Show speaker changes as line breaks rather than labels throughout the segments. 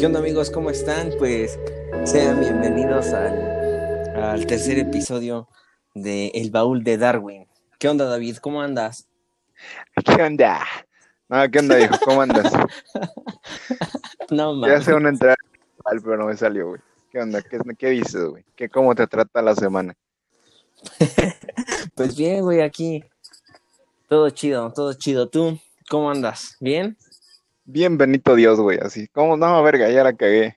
¿Qué onda amigos? ¿Cómo están? Pues sean bienvenidos al, al tercer episodio de El Baúl de Darwin. ¿Qué onda David? ¿Cómo andas?
¿Qué onda? No, ¿qué onda, hijo? ¿Cómo andas?
No
Ya
mames.
sé una entrada, pero no me salió, güey. ¿Qué onda? ¿Qué, qué dices, güey? ¿Qué, ¿Cómo te trata la semana?
Pues bien, güey, aquí. Todo chido, todo chido. ¿Tú cómo andas? ¿Bien?
Bien, bendito Dios, güey, así. ¿Cómo? No, verga, ya la cagué.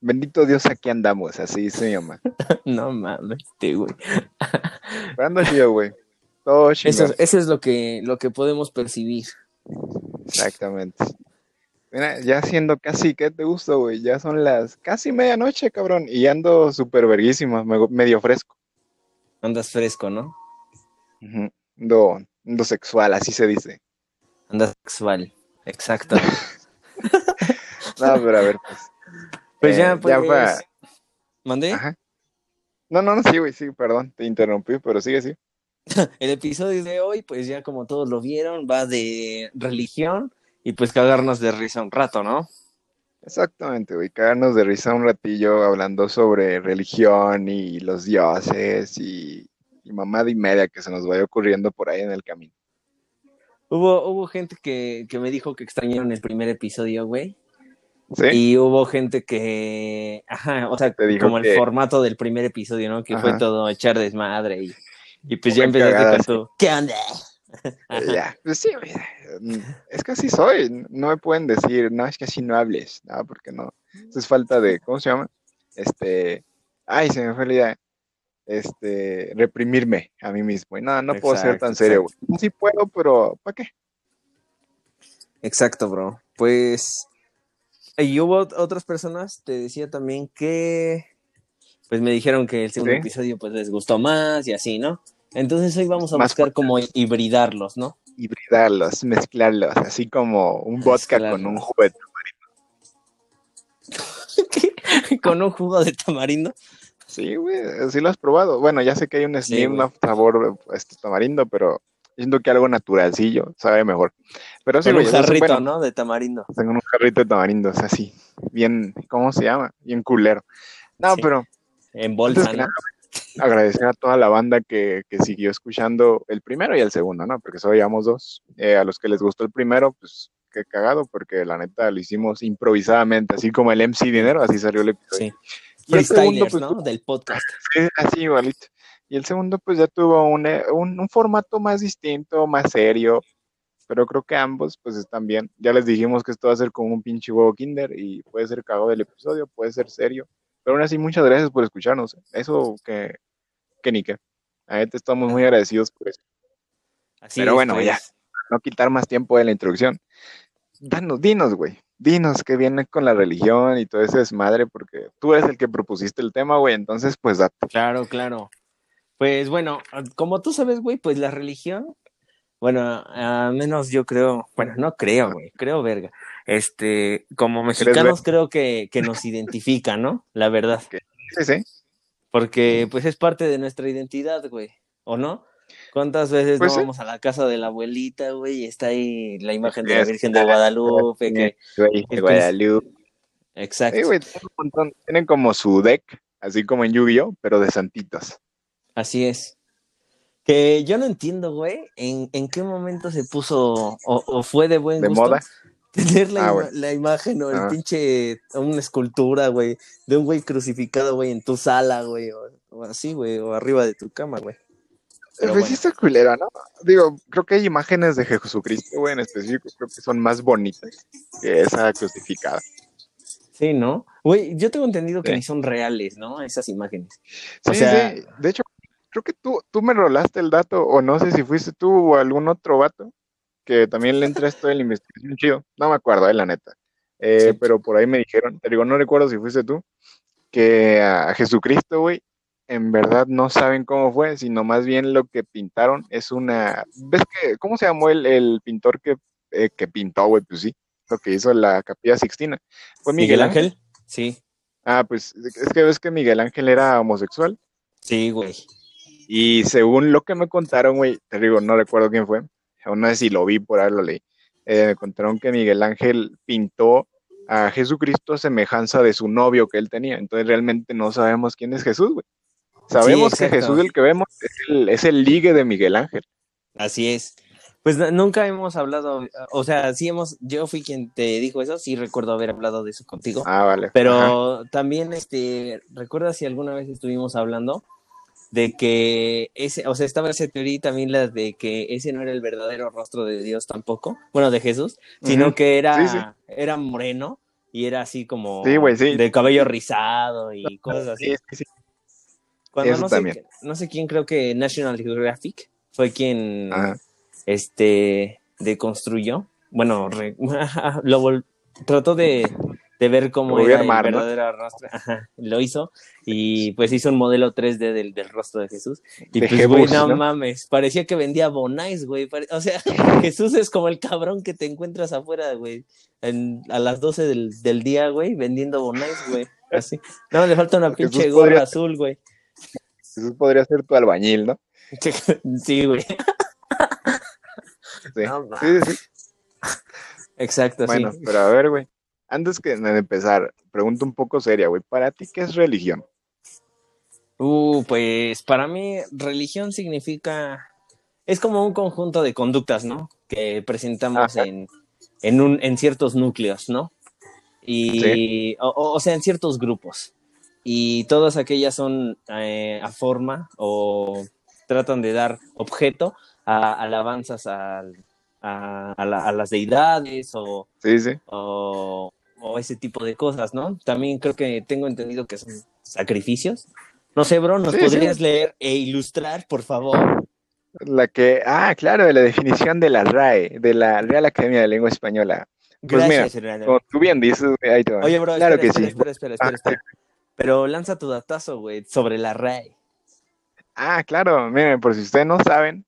Bendito Dios, aquí andamos, así se llama.
No mames, sí, güey.
Pero ando chido, güey. Todo chido.
Eso, eso es lo que, lo que podemos percibir.
Exactamente. Mira, ya siendo casi, ¿qué te gusta, güey? Ya son las casi medianoche, cabrón. Y ando súper verguísima, me- medio fresco.
Andas fresco, ¿no?
Ujú. Ando, ando sexual, así se dice.
Andas sexual. Exacto.
No, pero a ver, pues.
Pues
Eh,
ya, pues.
ya fue-
¿Mandé?
Ajá. No, no, no, sí, güey, sí, perdón, te interrumpí, pero sigue, sí.
El episodio de hoy, pues ya como todos lo vieron, va de religión y pues cagarnos de risa un rato, ¿no?
Exactamente, güey, cagarnos de risa un ratillo hablando sobre religión y los dioses y, y mamada y media que se nos vaya ocurriendo por ahí en el camino.
Hubo, hubo gente que, que me dijo que extrañaron el primer episodio, güey.
¿Sí?
Y hubo gente que, ajá, o sea, como
que-
el formato del primer episodio, ¿no? Que fue todo echar desmadre y, y pues ya empezaste
cagada,
con tu, ¿qué onda?
Ya, pues sí, güey. Es que así soy. No me pueden decir, no, es que así no hables. No, porque no. Eso es falta de, ¿cómo se llama? Este, ay, se me fue la idea. Este, reprimirme a mí mismo. Y no, no puedo ser tan serio, güey. Sí puedo, pero ¿para qué?
Exacto, bro. Pues, y hubo ot- otras personas, te decía también que, pues me dijeron que el segundo
Sí.
episodio pues les gustó más y así, ¿no? Entonces hoy vamos a
Más
buscar cómo hibridarlos, ¿no?
Hibridarlos, mezclarlos, así como un vodka con un jugo de
Con un jugo de tamarindo.
Sí, güey, sí lo has probado. Bueno, ya sé que hay un
Sí,
slim
güey.
sabor este, tamarindo, pero siento que algo naturalcillo sabe mejor. Pero sí, güey,
un jarrito. ¿no? De tamarindo.
Tengo un jarrito de tamarindo, o sea, así, bien, ¿cómo se llama? Bien culero. No,
Sí.
pero
En bolsa, ¿no?
nada, agradecer a toda la banda que, que siguió escuchando el primero y el segundo, ¿no? Porque solo llevamos dos. Eh, a los que les gustó el primero, pues qué cagado, porque la neta lo hicimos improvisadamente, así como el MC Dinero, así salió el episodio.
Sí.
Y el segundo, pues,
¿no? Del podcast.
Sí, así igualito. Y el segundo, pues ya tuvo un, eh, un, un formato más distinto, más serio, pero creo que ambos, pues están bien. Ya les dijimos que esto va a ser como un pinche huevo kinder y puede ser cagado el episodio, puede ser serio. Pero aún así, muchas gracias por escucharnos. Eso que, que ni qué. A te estamos muy agradecidos por eso.
Así
Pero
es,
bueno,
pues.
ya. No quitar más tiempo de la introducción. Danos, dinos, güey. Dinos que viene con la religión y todo ese desmadre, porque tú eres el que propusiste el tema, güey. Entonces, pues date.
Claro, claro. Pues bueno, como tú sabes, güey, pues la religión, bueno, al menos yo creo, bueno, no creo, güey, creo verga. Este, como mexicanos creo que, que nos identifica, ¿no? La verdad.
Sí, sí.
Porque pues es parte de nuestra identidad, güey, ¿o no? ¿Cuántas veces
Pues
no
sí.
vamos a la casa de la abuelita, güey, y está ahí la imagen de la Virgen de Guadalupe, que...
De Guadalupe.
Exacto.
Sí, güey, tienen un montón. Tienen como su deck, así como en Yu-Gi-Oh, pero de santitos.
Así es. Que yo no entiendo, güey, en, en qué momento se puso o, o fue de buen
De
gusto
moda.
tener la,
Ah,
ima- la imagen o el
Ah.
pinche, una escultura, güey, de un güey crucificado, güey, en tu sala, güey, o, o así, güey, o arriba de tu cama, güey. Pero
Pues
bueno.
sí está culera, ¿no? Digo, creo que hay imágenes de Jesucristo, güey, en específico, creo que son más bonitas que esa crucificada.
Sí, ¿no? Güey, yo tengo entendido que
Sí.
ni son reales, ¿no? Esas imágenes.
Sí,
O sea-
sí. De hecho, creo que tú, tú me rolaste el dato, o no sé si fuiste tú o algún otro vato, que también le entra esto de la investigación chido. No me acuerdo, eh, la neta. Eh,
Sí.
Pero por ahí me dijeron, te digo, no recuerdo si fuiste tú, que a Jesucristo, güey, en verdad no saben cómo fue, sino más bien lo que pintaron es una. ¿Ves que, cómo se llamó el, el pintor que, eh, que pintó, güey? Pues sí, lo que hizo la Capilla Sixtina. Fue Miguel, Ángel.
Sí,
Ah, pues es que ves que Miguel Ángel era homosexual.
sí, güey.
Y según lo que me contaron, güey, te digo, no recuerdo quién fue, o no sé si lo vi por ahí, lo leí. eh, me contaron que Miguel Ángel pintó a Jesucristo a semejanza de su novio que él tenía. Entonces realmente no sabemos quién es Jesús, güey. Sabemos que Jesús el que vemos es el, es el ligue de Miguel Ángel.
Así es. Pues nunca hemos hablado, o sea, sí hemos, yo fui quien te dijo eso, sí recuerdo haber hablado de eso contigo.
Ah, vale.
Pero también, este, ¿recuerdas si alguna vez estuvimos hablando de que ese, o sea, estaba esa teoría también la de que ese no era el verdadero rostro de Dios tampoco, bueno, de Jesús, sino que era, era moreno y era así como de cabello rizado y cosas así. Cuando no sé, no sé quién creo que National Geographic fue quien este deconstruyó, bueno, lo trató de de ver cómo era el verdadero rostro. lo hizo y pues hizo un modelo 3D del, del rostro de Jesús. Y pues, güey, no, mames, parecía que vendía Bonais, güey. O sea, Jesús es como el cabrón que te encuentras afuera, güey, a las 12 del, del día, güey, vendiendo Bonais, güey. Así. No, le falta una pinche gorra azul, güey.
Jesús podría ser tu albañil, ¿no?
sí, güey.
Sí. sí, sí,
Exacto,
bueno, pero a ver, güey antes que de empezar, pregunta un poco seria, güey. ¿Para ti qué es religión?
Uh, pues para mí religión significa, es como un conjunto de conductas, ¿no? Que presentamos en, en, un, en ciertos núcleos, ¿no? Y, o, sea, en ciertos grupos. Y todas aquellas son eh, a forma o tratan de dar objeto a alabanzas a, a, a, las deidades o,
sí, sí.
o, o ese tipo de cosas, ¿no? También creo que tengo entendido que son sacrificios. No sé, bro, ¿nos podrías leer e ilustrar, por favor?
La que, ah, claro, la definición de la RAE, de la Real Academia de Lengua Española. Pues
Gracias,
mira, como tú bien dices, ahí te
Oye, bro, claro que sí. Espera, espera, espera, espera. Pero lanza tu datazo, güey, sobre la RAE.
Ah, claro, miren, por si ustedes no saben,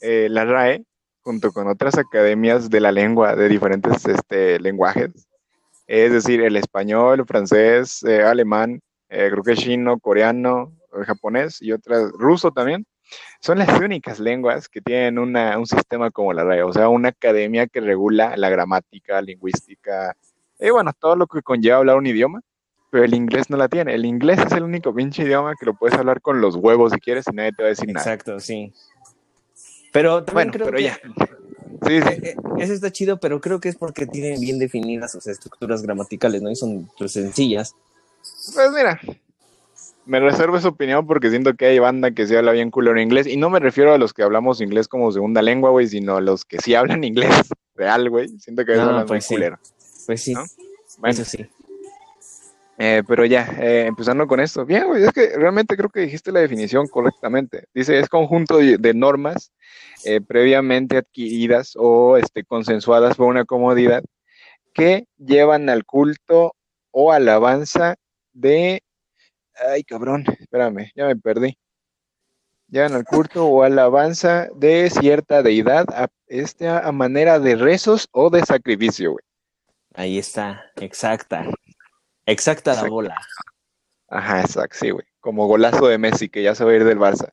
eh, la RAE, junto con otras academias de la lengua de diferentes este, lenguajes, es decir, el español, francés, eh, alemán, eh, creo que chino, coreano, eh, japonés y otras, ruso también, son las únicas lenguas que tienen un sistema como la RAE, o sea, una academia que regula la gramática, lingüística, y bueno, todo lo que conlleva hablar un idioma, pero el inglés no la tiene. El inglés es el único pinche idioma que lo puedes hablar con los huevos si quieres y nadie te va a decir
nada. Exacto, sí. Pero también creo que... ya. Sí, sí. Eh, eh, eso está chido, pero creo que es porque tienen bien definidas sus estructuras gramaticales, ¿no? Y son pues, sencillas.
Pues mira, me reservo esa opinión porque siento que hay banda que sí habla bien culero inglés. Y no me refiero a los que hablamos inglés como segunda lengua, güey, sino a los que sí hablan inglés real, güey. Siento que eso es pues sí. culero.
Pues sí. Bueno. Eso sí.
Eh, pero ya, eh, empezando con esto. Bien, güey, es que realmente creo que dijiste la definición correctamente. Dice, es conjunto de, normas eh, previamente adquiridas o este, consensuadas por una comodidad que llevan al culto o alabanza de... Ay, cabrón, espérame, ya me perdí. Llevan al culto o alabanza de cierta deidad a, este, a manera de rezos o de sacrificio, güey.
Ahí está, exacta. Exacta la bola.
Ajá, exacto, sí, güey. Como golazo de Messi, que ya se va a ir del Barça.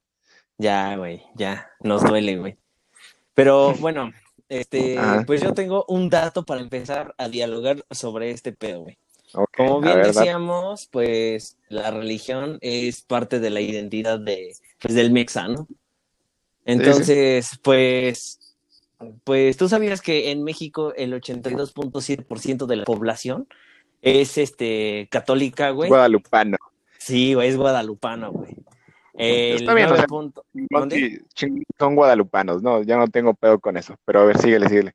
Ya, güey, ya. Nos duele, güey. Pero bueno, este, pues yo tengo un dato para empezar a dialogar sobre este pedo, güey. Como bien decíamos, pues la religión es parte de la identidad de, pues, del mexano. Entonces, pues, pues tú sabías que en México el 82.7% de la población es este católica, güey.
Guadalupano.
Sí, güey, es guadalupano, güey.
Está bien, son guadalupanos, no, ya no tengo pedo con eso, pero a ver, síguele, síguele.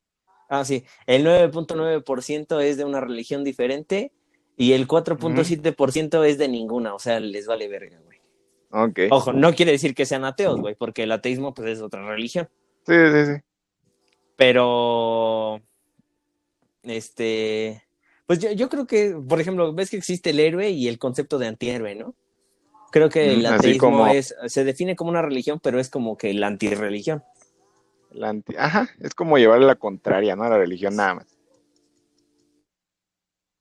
Ah, sí, el 9.9% es de una religión diferente y el 4.7% es de ninguna, o sea, les vale verga, güey.
Ok.
Ojo, no quiere decir que sean ateos, güey, porque el ateísmo pues es otra religión.
Sí, sí, sí.
Pero, este, pues yo, creo que, por ejemplo, ves que existe el héroe y el concepto de antihéroe, ¿no? Creo que el ateísmo es, se define como una religión, pero es como que la antirreligión.
La anti, ajá, es como llevarle la contraria, ¿no? A la religión nada más.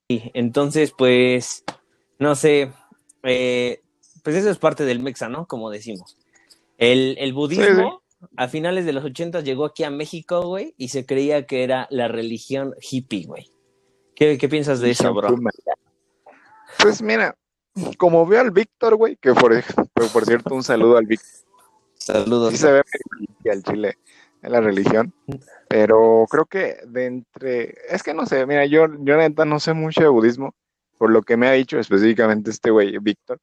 Sí, entonces, pues, no sé, eh, pues eso es parte del mexa, ¿no? Como decimos. El, budismo, a finales de los 80 llegó aquí a México, güey, y se creía que era la religión hippie, güey ¿Qué, qué piensas de eso, bro?
Pues mira, como veo al Víctor, güey, que por, por cierto, un saludo al Víctor.
Saludos.
Sí se ve al Chile en la religión, pero creo que de entre, es que no sé, mira, yo, yo neta no sé mucho de budismo, por lo que me ha dicho específicamente este güey, Víctor,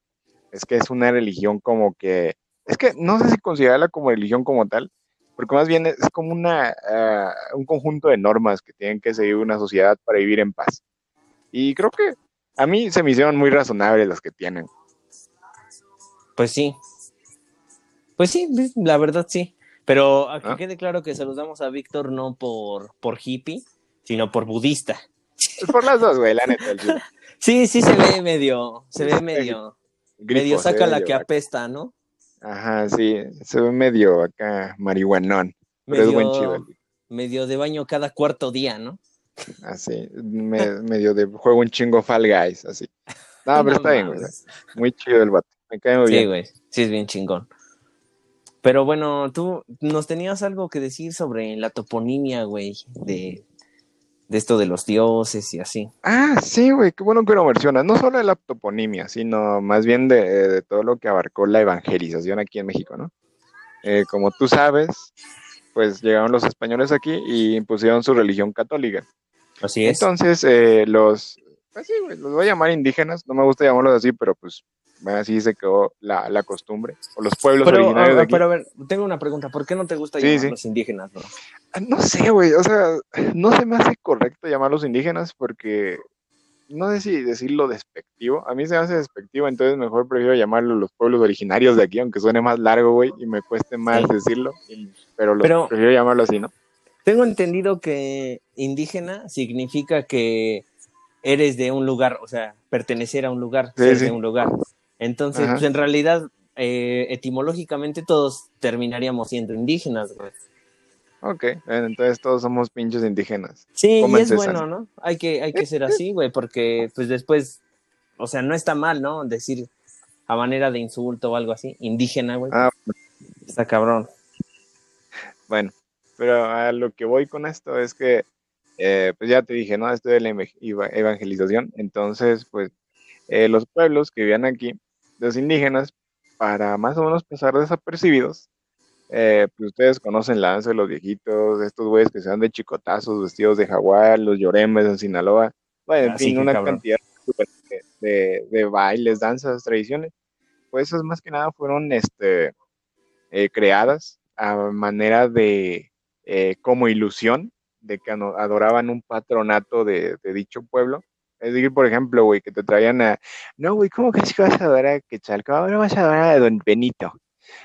es que es una religión como que, es que no sé si considerarla como religión como tal, porque más bien es como una, ah, un conjunto de normas que tienen que seguir una sociedad para vivir en paz. Y creo que a mí se me hicieron muy razonables las que tienen.
Pues sí. Pues sí, la verdad sí. Pero aquí ah. quede claro que saludamos a Víctor no por, por hippie, sino por budista.
por las dos, güey, la neta.
sí, sí se ve medio, se ve medio, medio saca la que apesta, ¿no?
Ajá, sí, se ve medio acá marihuanón. Medio, pero es buen chido.
Medio de baño cada cuarto día, ¿no?
Así, medio de juego un chingo Fall Guys, así. No, pero está bien, güey. Muy chido el vato. Me cae muy bien.
Sí, güey. Sí, es bien chingón. Pero bueno, tú nos tenías algo que decir sobre la toponimia, güey, de, de esto de los dioses y así.
Ah, sí, güey, qué bueno que lo mencionas. No solo de la toponimia, sino más bien de, todo lo que abarcó la evangelización aquí en México, ¿no? Eh, como tú sabes, pues llegaron los españoles aquí y impusieron su religión católica.
Así es.
Entonces, eh, los, pues sí, güey, los voy a llamar indígenas, no me gusta llamarlos así, pero pues así se quedó la, la costumbre, o los pueblos originarios de aquí.
Pero a ver, tengo una pregunta, ¿por qué no te gusta llamarlos indígenas, bro?
Ah, no sé, güey, o sea, no se me hace correcto llamarlos indígenas porque, no sé si decirlo despectivo, a mí se me hace despectivo, entonces mejor prefiero llamarlos los pueblos originarios de aquí, aunque suene más largo, güey, y me cueste más decirlo, pero, los, prefiero llamarlo así, ¿no?
Tengo entendido que indígena significa que eres de un lugar, o sea, pertenecer a un lugar, ser de un lugar. Entonces, pues en realidad, eh, etimológicamente todos terminaríamos siendo indígenas, güey.
Ok, entonces todos somos pinches indígenas.
Sí, y es bueno, ¿no? Hay que, hay que ser así, güey, porque pues después, o sea, no está mal, ¿no? Decir a manera de insulto o algo así, indígena, güey. Ah, está cabrón.
Bueno, pero a lo que voy con esto es que, eh, pues ya te dije, ¿no? Esto de la evangelización, entonces, pues, eh, los pueblos que vivían aquí los indígenas, para más o menos pasar desapercibidos, eh, pues ustedes conocen la danza de los viejitos, estos güeyes que se dan de chicotazos, vestidos de jaguar, los lloremes en Sinaloa, bueno, en ah, fin, una cantidad de, bailes, danzas, tradiciones, pues esas más que nada fueron este, eh, creadas a manera de, eh, como ilusión, de que adoraban un patronato de dicho pueblo, es decir, por ejemplo, güey, que te traían a, no, güey, ¿cómo que vas a adorar a Quetzalco? Ahora vas a adorar a Don Benito.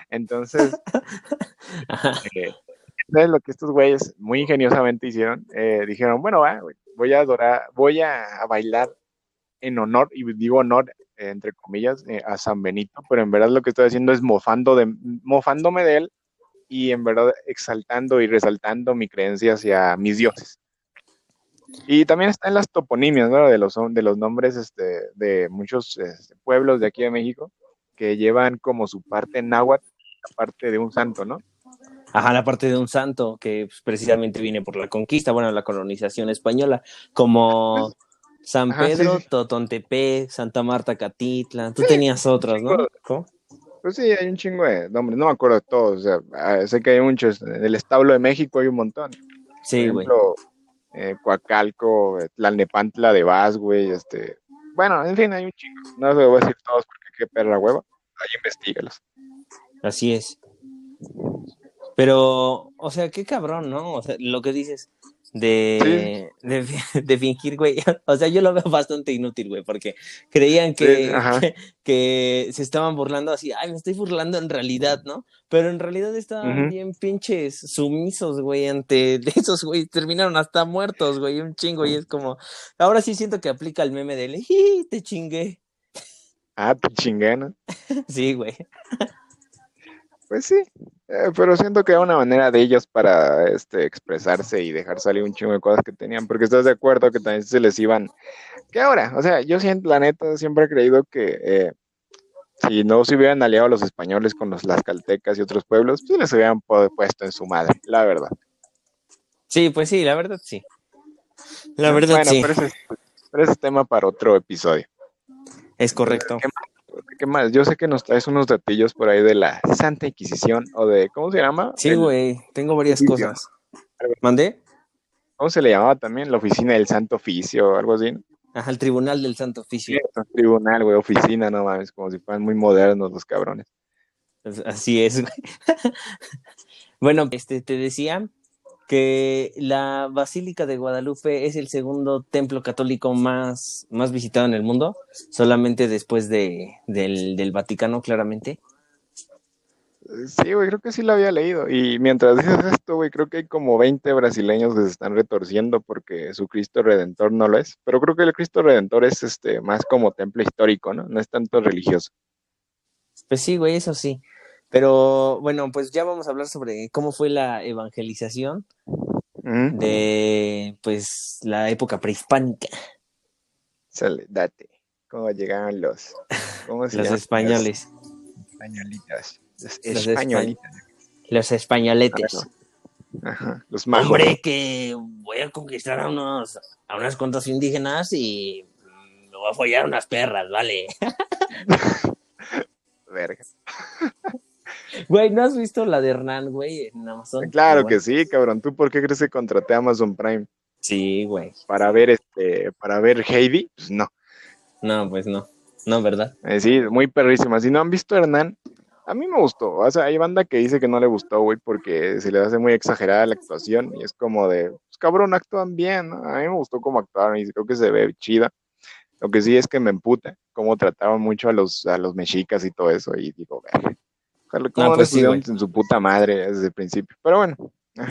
Entonces, eh, es lo que estos güeyes muy ingeniosamente hicieron? Eh, dijeron, bueno, va, voy a adorar, voy a, bailar en honor, y digo honor entre comillas, eh, a San Benito, pero en verdad lo que estoy haciendo es mofando de, mofándome de él y en verdad exaltando y resaltando mi creencia hacia mis dioses. Y también están las toponimias, ¿no? De los, de los nombres este, de muchos este, pueblos de aquí de México que llevan como su parte náhuatl, la parte de un santo, ¿no?
Ajá, la parte de un santo que pues, precisamente viene por la conquista, bueno, la colonización española, como San Pedro, Totontepec, Santa Marta, Catitla. Tú tenías otros, ¿no?
Pues sí, hay un chingo de nombres, no me acuerdo de todos, o sea, ah, sé que hay muchos, en el establo de México hay un montón.
Sí, güey
eh, Coacalco, Tlalnepantla de Vaz, güey, este, bueno, en fin, hay un chingo, no se voy a decir todos porque qué perra hueva, ahí investigalos.
Así es. Pero, o sea, qué cabrón, ¿no? O sea, lo que dices, de, de, fingir, güey. O sea, yo lo veo bastante inútil, güey, porque creían que, que, se estaban burlando así, ay, me estoy burlando en realidad, ¿no? Pero en realidad estaban bien pinches sumisos, güey, ante esos, güey, terminaron hasta muertos, güey, un chingo, y es como, ahora sí siento que aplica el meme de, te chingué.
Ah, te chingué, ¿no?
sí, güey.
Pues sí, eh, pero siento que era una manera de ellos para este, expresarse y dejar salir un chingo de cosas que tenían, porque estás de acuerdo que también se les iban. ¿Qué ahora? O sea, yo siento, la neta, siempre he creído que eh, si no se hubieran aliado los españoles con los caltecas y otros pueblos, pues les hubieran puesto en su madre, la verdad.
Sí, pues sí, la verdad sí. La verdad sí.
Pero es Pero ese es tema para otro episodio.
Es correcto.
¿Qué más? ¿Qué más? Yo sé que nos traes unos datillos por ahí de la Santa Inquisición o de, ¿cómo se llama?
Sí,
El-
güey, tengo varias cosas. ¿Mandé?
¿Cómo se le llamaba también? La oficina del Santo Oficio o algo así. ¿no?
Ajá, el Tribunal del Santo Oficio.
Tribunal, güey, oficina, no mames, como si fueran muy modernos los cabrones.
Pues, Así es, güey. bueno, este, te decía que la Basílica de Guadalupe es el segundo templo católico más, más visitado en el mundo, solamente después de, del, del Vaticano, claramente.
Sí, güey, creo que sí lo había leído. Y mientras dices esto, güey, creo que hay como 20 brasileños que se están retorciendo porque su Cristo Redentor no lo es. Pero creo que el Cristo Redentor es este más como templo histórico, ¿no? No es tanto religioso.
Pues sí, güey, eso sí. Pero bueno, pues ya vamos a hablar sobre cómo fue la evangelización
Ujú.
de pues la época prehispánica,
Sale, date. ¿Cómo llegaron los, ¿cómo se
los españoles,
Los españolitas. Los
Los
españolitas.
los españoletes.
Ah, Ajá, los magos.
Hombre, que voy a conquistar a unos a unas cuantas indígenas y mm, me voy a follar unas perras, vale.
Verga.
Güey, ¿no has visto la de Hernán, güey, en Amazon?
Claro que sí, cabrón. ¿Tú por qué crees que contraté a Amazon Prime?
Sí, güey.
¿Para ver este, para ver Heidi? Pues no.
No, pues no. No, ¿verdad?
Eh, sí, muy perrísima. Si no han visto Hernán, a mí me gustó. O sea, hay banda que dice que no le gustó, güey, porque se le hace muy exagerada la actuación y es como de, pues cabrón, actúan bien. A mí me gustó cómo actuaron y creo que se ve chida. Lo que sí es que me emputa cómo trataban mucho a los, a los mexicas y todo eso. Y digo, ver, ojalá no
pues sí,
en su puta madre desde el principio. Pero bueno,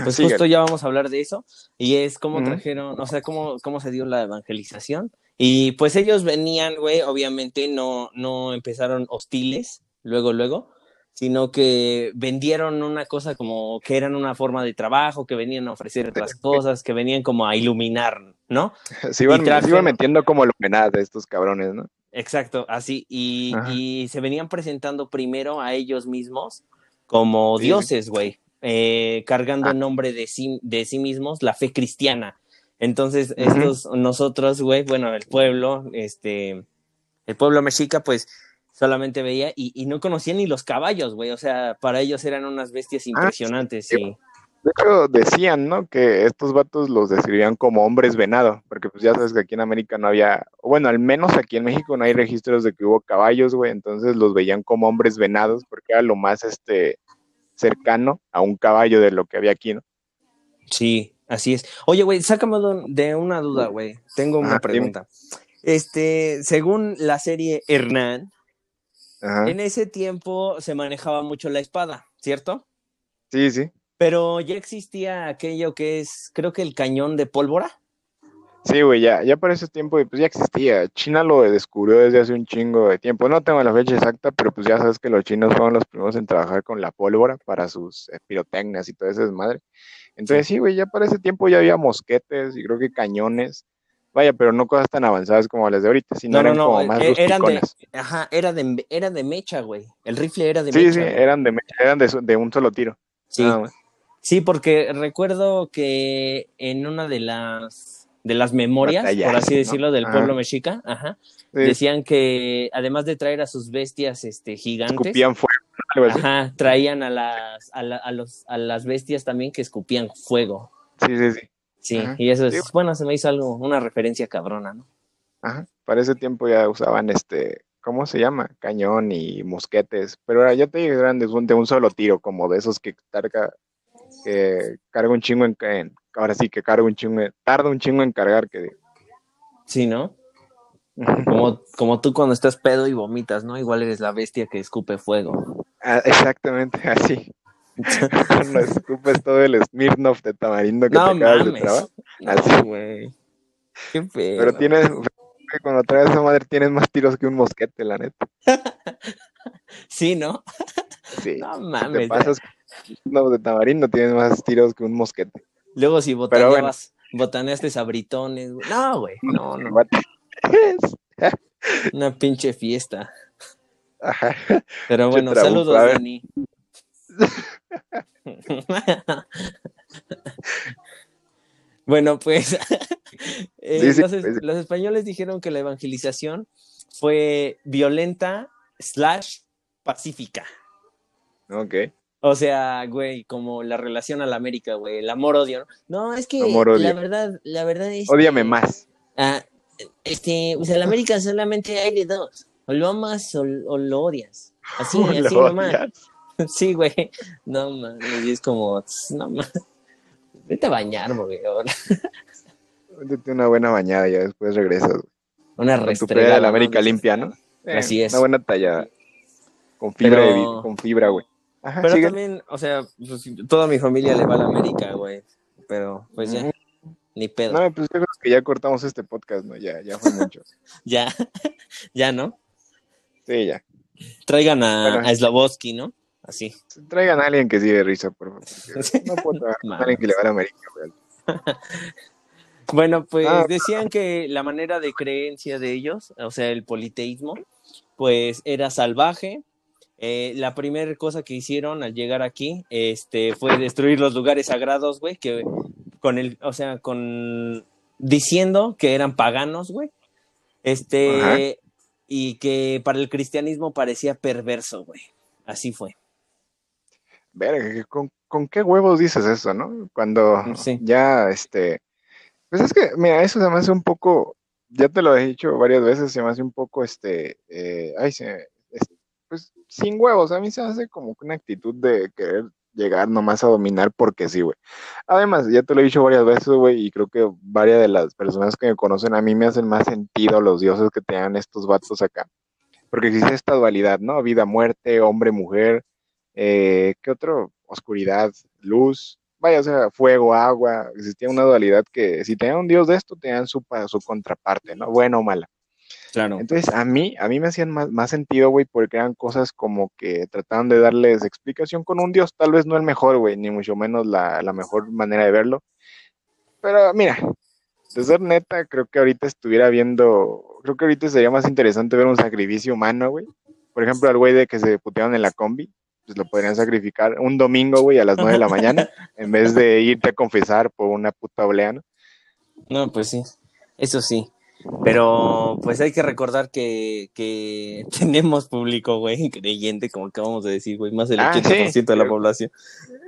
Pues
síguele.
justo ya vamos a hablar de eso. Y es cómo trajeron, o sea, cómo, cómo se dio la evangelización. Y pues ellos venían, güey, obviamente no, no empezaron hostiles, luego, luego, sino que vendieron una cosa como que eran una forma de trabajo, que venían a ofrecer otras cosas, que venían como a iluminar, ¿no?
se, iban, se iban metiendo como luminadas de estos cabrones, ¿no?
Exacto, así. Y, y se venían presentando primero a ellos mismos como
Sí.
dioses, güey, eh, cargando
Ah.
en nombre de sí, de sí mismos la fe cristiana. Entonces, estos, nosotros, güey, bueno, el pueblo, este, el pueblo mexica, pues solamente veía y, y no conocían ni los caballos, güey, o sea, para ellos eran unas bestias impresionantes
sí.
y...
De hecho, decían, ¿no? Que estos vatos los describían como hombres venado, porque pues ya sabes que aquí en América no había, bueno, al menos aquí en México no hay registros de que hubo caballos, güey, entonces los veían como hombres venados, porque era lo más, este, cercano a un caballo de lo que había aquí, ¿no?
Sí, así es. Oye, güey, sácame de- una duda, güey. Tengo una
dime.
pregunta. Este, según la serie Hernán,
Ajá.
en ese tiempo se manejaba mucho la espada, ¿cierto?
Sí, sí.
Pero ya existía aquello que es, creo que el cañón de pólvora.
Sí, güey, ya, ya para ese tiempo pues ya existía. China lo descubrió desde hace un chingo de tiempo. No tengo la fecha exacta, pero pues ya sabes que los chinos fueron los primeros en trabajar con la pólvora para sus eh, pirotecnias y todo ese desmadre. Entonces sí, güey, ya para ese tiempo ya había mosquetes y creo que cañones. Vaya, pero no cosas tan avanzadas como las de ahorita, sino
No, no,
eran
no,
como más
eh, eran de, ajá, era de, era de mecha, güey. El rifle era de
Sí,
mecha.
sí,
güey.
eran de, mecha, eran de, de un solo tiro.
Sí.
nada más.
Sí, porque recuerdo que en una de las de las memorias, por así
¿no?
decirlo, del
Ajá.
pueblo mexica, ajá,
Sí,
decían que además de traer a sus bestias este gigantes,
escupían fuego,
ajá, traían a las a, la- a los a las bestias también que escupían fuego.
Sí, sí, sí.
Sí,
Ajá.
y eso es,
Sí.
bueno, se me hizo algo, una referencia cabrona, ¿no?
Ajá. Para ese tiempo ya usaban este, ¿cómo se llama? Cañón y mosquetes. Pero ahora ya te digo, eran de un, de un solo tiro, como de esos que carga, que carga un chingo en, en- ahora sí que carga un chingo, tarda un chingo en cargar, que digo.
Sí, ¿no? Como, como tú cuando estás pedo y vomitas, ¿no? Igual eres la bestia que escupe fuego.
Ah, exactamente, así. Cuando escupes todo el Smirnoff de tamarindo que
No
te acabas de
mames.
trabar.
No,
Así.
güey. Qué feo.
Pero tienes, cuando traes esa madre tienes más tiros que un mosquete, la neta.
Sí, ¿no?
Sí.
No
Si te
mames.
pasas no, de tamarindo tienes más tiros que un mosquete.
Luego si botaneabas, botaneaste sabritones, güey. No, güey. No, no. Una pinche fiesta.
Ajá.
Pero bueno, saludos,
a.
Dani. bueno, pues Eh, los, españoles dijeron que la evangelización fue violenta slash pacífica.
Ok.
O sea, güey, como la relación a la América, güey, el amor-odio. ¿no? es que la verdad, la verdad es.
Ódiame más.
Ah, este, o sea, la América solamente hay de dos. O lo amas o, lo odias. Así, así nomás. Sí, güey. No mames, es como, no. Vete a bañar, güey.
Vete una buena bañada y ya después regresas, güey.
Una restregada.
de la América limpia, ¿no?
Así es.
Una buena tallada. Con fibra, con fibra, güey.
Pero también, o sea, pues, toda mi familia le va a la América, güey. Pero, pues ya, ni pedo.
No, pues yo creo que ya cortamos este podcast, ¿no? Ya, ya fue mucho.
ya, ya, ¿no?
Sí, ya.
Traigan a, a Slavoski, ¿no? Así.
Traigan a alguien que sí de risa, por favor. No puedo a alguien que le va a la América, güey.
Bueno, pues ah. decían que la manera de creencia de ellos, o sea, el politeísmo, pues era salvaje. Eh, la primera cosa que hicieron al llegar aquí, este, fue destruir los lugares sagrados, güey, que con el, o sea, con diciendo que eran paganos, güey. Este, y que para el cristianismo parecía perverso, güey. Así fue.
Verga, ¿con, ¿con qué huevos dices eso, no? Cuando ya, este, pues es que, mira, eso se me hace un poco, ya te lo he dicho varias veces, se me hace un poco, este, eh, ay, se, pues sin huevos, a mí se hace como una actitud de querer llegar nomás a dominar porque sí, güey. Además, ya te lo he dicho varias veces, güey, y creo que varias de las personas que me conocen a mí me hacen más sentido los dioses que tengan estos vatos acá. Porque existe esta dualidad, ¿no? Vida, muerte, hombre, mujer, eh, ¿qué otro? Oscuridad, luz, vaya, o sea, fuego, agua, existía una dualidad que si tenían un dios de esto, tenían su, su contraparte, ¿no? Bueno o mala.
Claro.
Entonces, a mí, a mí me hacían más, más, sentido, güey, porque eran cosas como que trataban de darles explicación con un dios, tal vez no el mejor, güey, ni mucho menos la, la mejor manera de verlo. Pero mira, de ser neta, creo que ahorita estuviera viendo, creo que ahorita sería más interesante ver un sacrificio humano, güey. Por ejemplo, al güey de que se putearon en la combi, pues lo podrían sacrificar un domingo, güey, a las nueve de la mañana, en vez de irte a confesar por una puta oleana.
¿no? pues sí, eso sí. Pero pues hay que recordar que, que tenemos público, güey, creyente, como acabamos de decir, güey, más del 80% ah, de la población.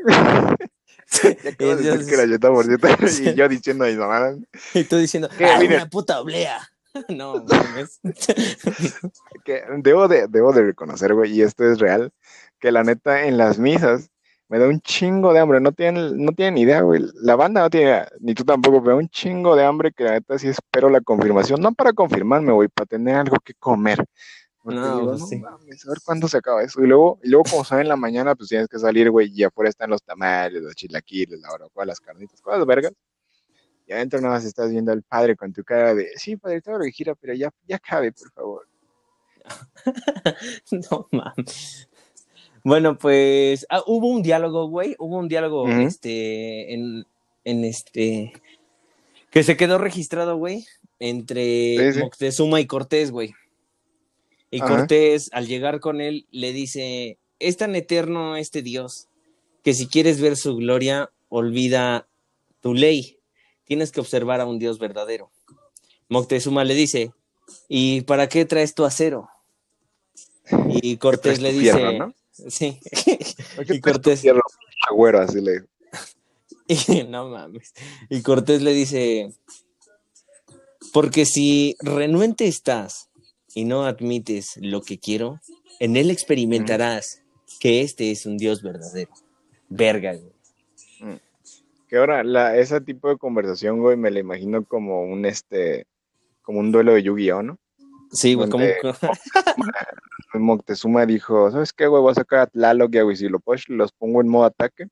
ya que 80%, y yo diciendo mis mamadas.
Y tú diciendo, ah, una puta oblea. no,
que debo de, debo de reconocer, güey, y esto es real, que la neta en las misas me da un chingo de hambre. No tienen, no tienen idea, güey. La banda no tiene, ni tú tampoco, pero un chingo de hambre que la neta sí espero la confirmación. No para confirmarme, güey, para tener algo que comer.
no, pues sí.
a ver cuándo se acaba eso. Y luego, y luego como saben en la mañana, pues tienes que salir, güey, y afuera están los tamales, los chilaquiles, la barbacoa, las carnitas, cosas vergas. Y adentro nada más estás viendo al padre con tu cara de, sí, padre, todo lo que gira, pero ya, ya cabe, por favor.
no mames. Bueno, pues ah, hubo un diálogo, güey, hubo un diálogo, este, en, en, este, que se quedó registrado, güey, entre Moctezuma y Cortés, güey. Y Cortés, al llegar con él, le dice, es tan eterno este Dios, que si quieres ver su gloria, olvida tu ley, tienes que observar a un Dios verdadero. Moctezuma le dice, ¿y para qué traes tu acero? Y Cortés le dice, Sí.
y Cortés. Agüero, así le
y, no mames. Y Cortés le dice: Porque si renuente estás y no admites lo que quiero, en él experimentarás que este es un Dios verdadero. Verga, güey.
Mm. Que ahora, la, ese tipo de conversación, güey, me la imagino como un este, como un duelo de Yu-Gi-Oh, ¿no?
Sí, güey, como.
Moctezuma dijo: ¿Sabes qué, güey? Voy a sacar a Tlaloc y a Huitzilopochtli, los pongo en modo ataque.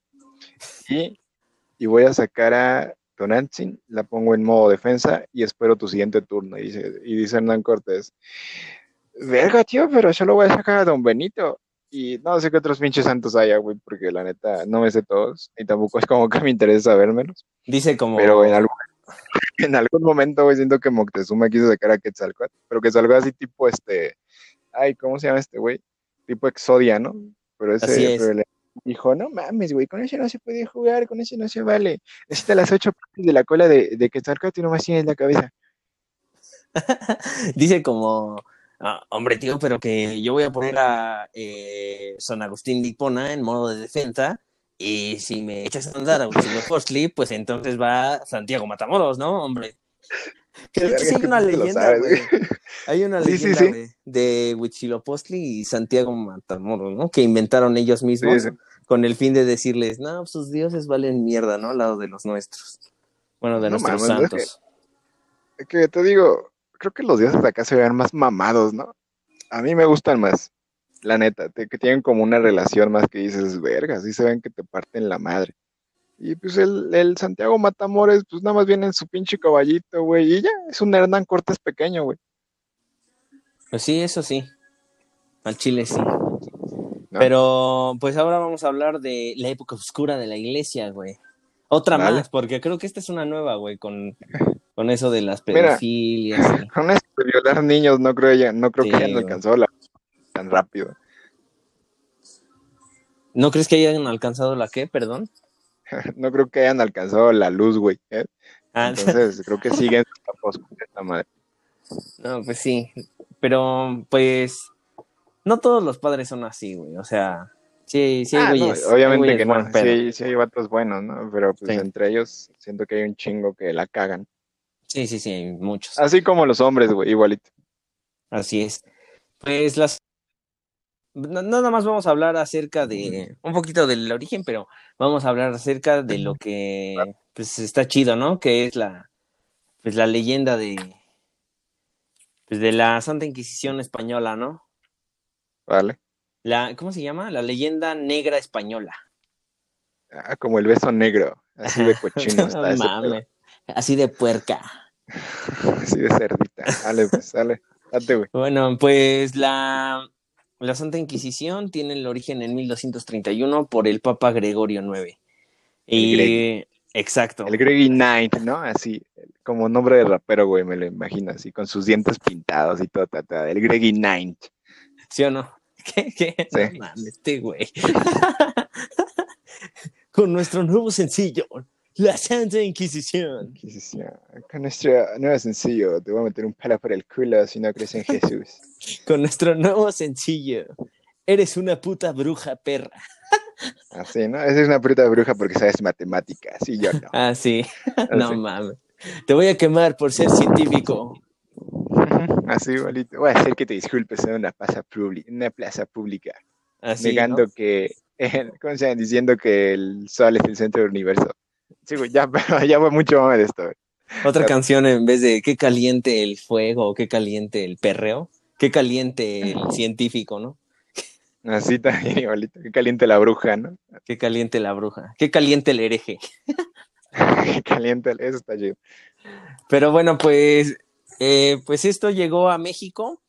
Y, y voy a sacar a Tonantzin, la pongo en modo defensa y espero tu siguiente turno. Y dice, y dice Hernán Cortés: Verga, tío, pero solo voy a sacar a Don Benito. Y no sé qué otros pinches santos haya, güey, porque la neta no me sé todos. Y tampoco es como que me interesa saber menos.
Dice como.
Pero en algún en algún momento, güey, siento que Moctezuma quiso sacar a Quetzalcoatl, pero que salga así tipo este, ay, ¿cómo se llama este güey? Tipo Exodia, ¿no? Pero ese, dijo, no mames, güey, con ese no se puede jugar, con ese no se vale. Necesita las ocho partes de la cola de, de que y no más tiene en la cabeza.
Dice como, ah, hombre, tío, pero que yo voy a poner a eh, San Agustín Lipona en modo de defensa y si me echas a andar a Uchilo Postli, pues entonces va Santiago Matamoros, ¿no, hombre? Que hay una leyenda, güey. Hay una leyenda de, de Huitzilopochtli y Santiago Matamoros, ¿no? Que inventaron ellos mismos con el fin de decirles, no, sus dioses valen mierda, ¿no? Al lado de los nuestros. Bueno, de nuestros santos.
Es que, te digo, creo que los dioses de acá se vean más mamados, ¿no? A mí me gustan más, la neta, que tienen como una relación más que dices, verga, así se ven que te parten la madre. Y pues el, el, Santiago Matamores, pues nada más viene en su pinche caballito, güey. Y ya, es un Hernán Cortés pequeño, güey.
Pues sí, eso sí. Al Chile sí. Pero pues ahora vamos a hablar de la época oscura de la iglesia, güey. Otra más, porque creo que esta es una nueva, güey, con, con eso de las pedofilias.
con eso de violar niños, no creo, ya, no creo que hayan alcanzado la tan rápido.
¿No crees que hayan alcanzado la qué, perdón?
no creo que hayan alcanzado la luz, güey. ¿eh? Ah, Entonces, creo que siguen esta madre.
No, pues sí. Pero, pues, no todos los padres son así, güey. O sea, sí, sí ah, güeyes.
obviamente que no. Sí, sí hay vatos buenos, ¿no? Pero, pues, entre ellos, siento que hay un chingo que la cagan.
Sí, sí, sí, hay muchos.
Así como los hombres, güey, igualito.
Así es. Pues las nada más vamos a hablar acerca de un poquito del origen, pero vamos a hablar acerca de lo que pues está chido, ¿no? Que es la pues la leyenda de pues de la Santa Inquisición española, ¿no?
Vale.
La ¿cómo se llama? La leyenda negra españoala.
Ah, como el beso negro, así de cochino
así de puerca.
así de cerdita. Dale, pues, dale. Date, güey.
Bueno, pues la la Santa Inquisición tiene el origen en 1231 por el Papa Gregorio IX. Y, exacto.
El Gregory Knight, ¿no? Así, como nombre de rapero, güey, me lo imagino, así, con sus dientes pintados y todo, todo, el Gregory Knight.
¿Sí o no? ¿Qué? ¿Qué? Sí. No este güey. con nuestro nuevo sencillo, la Santa Inquisición.
Inquisición. Con nuestro nuevo sencillo, te voy a meter un palo por el culo si no crees en Jesús.
Con nuestro nuevo sencillo, eres una puta bruja perra.
Así, ¿no? Esa es una puta bruja porque sabes matemáticas y yo no.
Ah, sí. No mames. Te voy a quemar por ser científico.
Así, igualito. Voy a hacer que te disculpes en una plaza, una plaza pública. Así, negando que, ¿cómo se llama? Diciendo que el sol es el centro del universo. Sí, güey, ya, ya fue mucho más de esto.
Otra canción en vez de qué caliente el fuego qué caliente el perreo, qué caliente el científico, ¿no?
Así también igualito, qué caliente la bruja, ¿no?
Qué caliente la bruja, qué caliente el hereje.
qué caliente, eso está chido.
Pero bueno, pues, eh, pues esto llegó a México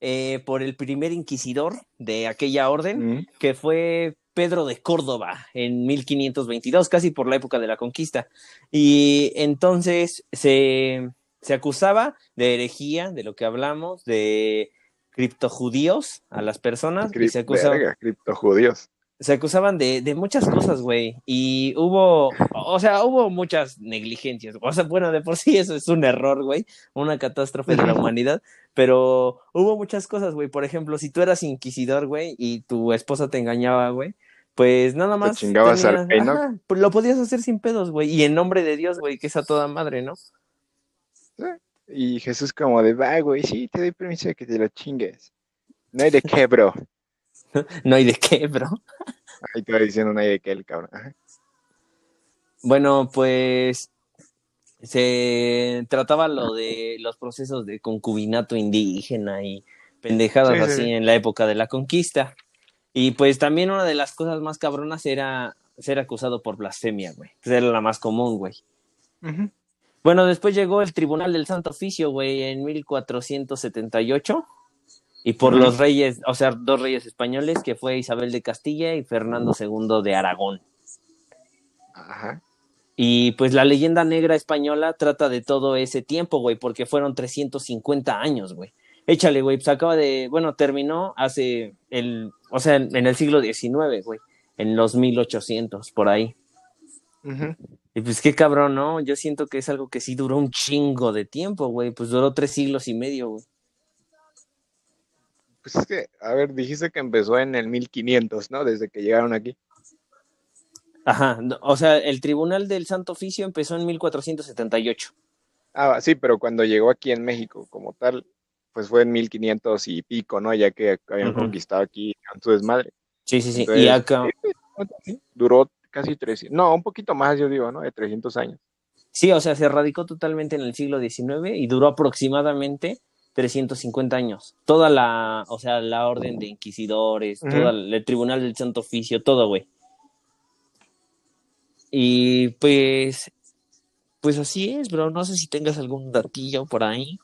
eh, por el primer inquisidor de aquella orden, que fue Pedro de Córdoba en 1522, casi por la época de la conquista. Y entonces se, acusaba de herejía, de lo que hablamos, de criptojudíos a las personas. y se
criptojudíos.
Se acusaban de, de muchas cosas, güey. Y hubo, o sea, hubo muchas negligencias. O sea, bueno, de por sí eso es un error, güey. Una catástrofe de la humanidad. Pero hubo muchas cosas, güey. Por ejemplo, si tú eras inquisidor, güey, y tu esposa te engañaba, güey, pues nada más.
Te chingabas al rey, ¿no?
pues lo podías hacer sin pedos, güey. Y en nombre de Dios, güey, que es a toda madre, ¿no?
Y Jesús como de, va, güey, sí, te doy permiso de que te lo chingues. No hay de qué, bro.
no hay de qué, bro.
Ahí te va diciendo no hay de qué el cabrón.
Bueno, pues se trataba lo de los procesos de concubinato indígena y pendejadas así en la época de la conquista. Y pues también una de las cosas más cabronas era ser acusado por blasfemia, güey. Era la más común, güey. Bueno, después llegó el Tribunal del Santo Oficio, güey, en 1478. Y por los reyes, o sea, dos reyes españoles, que fue Isabel de Castilla y Fernando II de Aragón. Ajá. Y pues la leyenda negra española trata de todo ese tiempo, güey, porque fueron 350 años, güey. Échale, güey, pues acaba de, bueno, terminó hace el, o sea, en el siglo XIX, güey. en los 1800, por ahí. Y pues qué cabrón, ¿no? Yo siento que es algo que sí duró un chingo de tiempo, güey. Pues duró tres siglos y medio, güey.
Pues es que, a ver, dijiste que empezó en el 1500, ¿no? Desde que llegaron aquí.
Ajá, o sea, el Tribunal del Santo Oficio empezó en 1478.
Ah, sí, pero cuando llegó aquí en México como tal, pues fue en 1500 y pico, ¿no? Ya que habían conquistado aquí su desmadre.
Sí, sí, sí. y acá...
Duró casi 300, no, un poquito más, yo digo, ¿no? De 300 años.
Sí, o sea, se radicó totalmente en el siglo XIX y duró aproximadamente 350 años. Toda la, o sea, la orden de inquisidores, todo el Tribunal del Santo Oficio, todo, güey. Y pues, pues así es, bro. No sé si tengas algún datillo por ahí.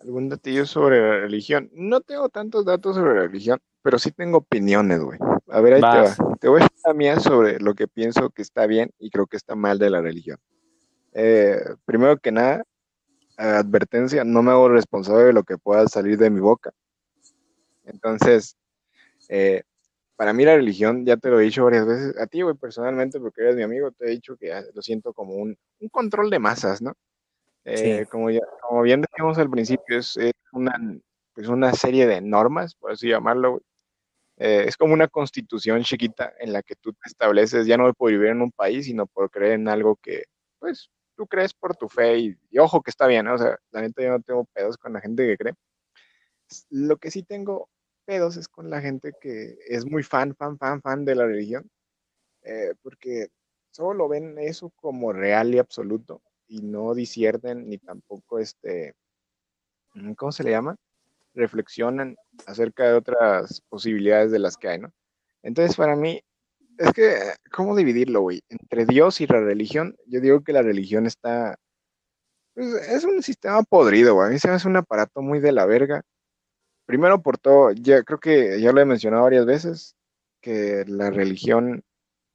¿Algún datillo sobre la religión? No tengo tantos datos sobre la religión, pero sí tengo opiniones, güey. A ver, ahí te va. Te voy a decir mía sobre lo que pienso que está bien y creo que está mal de la religión. Eh, primero que nada, advertencia, no me hago responsable de lo que pueda salir de mi boca. Entonces, eh, para mí la religión, ya te lo he dicho varias veces, a ti, güey, personalmente, porque eres mi amigo, te he dicho que lo siento como un, control de masas, ¿no? Eh, como, bien decíamos al principio, es, una, pues una serie de normas, por así llamarlo, eh, es como una constitución chiquita en la que tú te estableces, ya no por vivir en un país, sino por creer en algo que, pues, tú crees por tu fe y, ojo que está bien, o sea, la neta yo no tengo pedos con la gente que cree. Lo que sí tengo pedos es con la gente que es muy fan, fan, fan, fan de la religión, eh, porque solo ven eso como real y absoluto y no disierten ni tampoco este, mm, ¿cómo se le llama? Reflexionan acerca de otras posibilidades de las que hay, ¿no? Entonces, para mí, es que, ¿cómo dividirlo, güey? Entre Dios y la religión, yo digo que la religión está, pues, es un sistema podrido, güey. A mí se me hace un aparato muy de la verga primero por todo, ya creo que ya lo he mencionado varias veces, que la religión,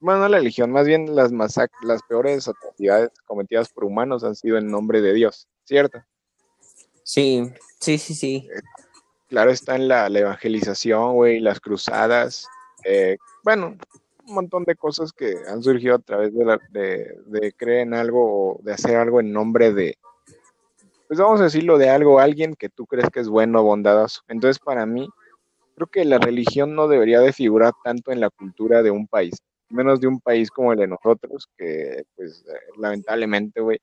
bueno, no la religión, más bien las las peores atrocidades cometidas por humanos han sido en nombre de Dios, ¿cierto?
Sí, sí, sí, sí.
Eh, claro, está en la, evangelización, güey, las cruzadas, eh, bueno, un montón de cosas que han surgido a través de, la, de, de creer en algo o de hacer algo en nombre de, pues vamos a decirlo de algo, alguien que tú crees que es bueno, bondadoso. Entonces, para mí, creo que la religión no debería de figurar tanto en la cultura de un país, menos de un país como el de nosotros, que pues eh, lamentablemente, güey,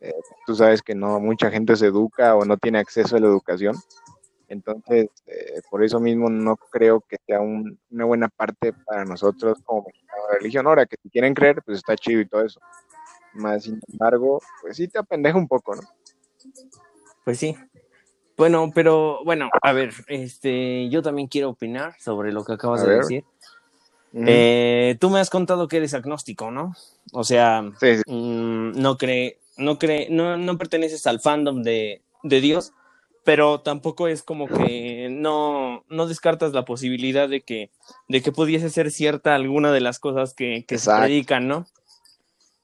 eh, tú sabes que no mucha gente se educa o no tiene acceso a la educación. Entonces, eh, por eso mismo no creo que sea una buena parte para nosotros como religión. Ahora, que si quieren creer, pues está chido y todo eso. Más sin embargo, pues sí te apendeja un poco, ¿no?
Pues sí. Bueno, pero bueno, a ver, este, yo también quiero opinar sobre lo que acabas de decir. Eh, tú me has contado que eres agnóstico, ¿no? O sea, mm, no cree, no cree, no, no perteneces al fandom de, de, Dios, pero tampoco es como que no, no descartas la posibilidad de que, de que pudiese ser cierta alguna de las cosas que, que se predican, ¿no?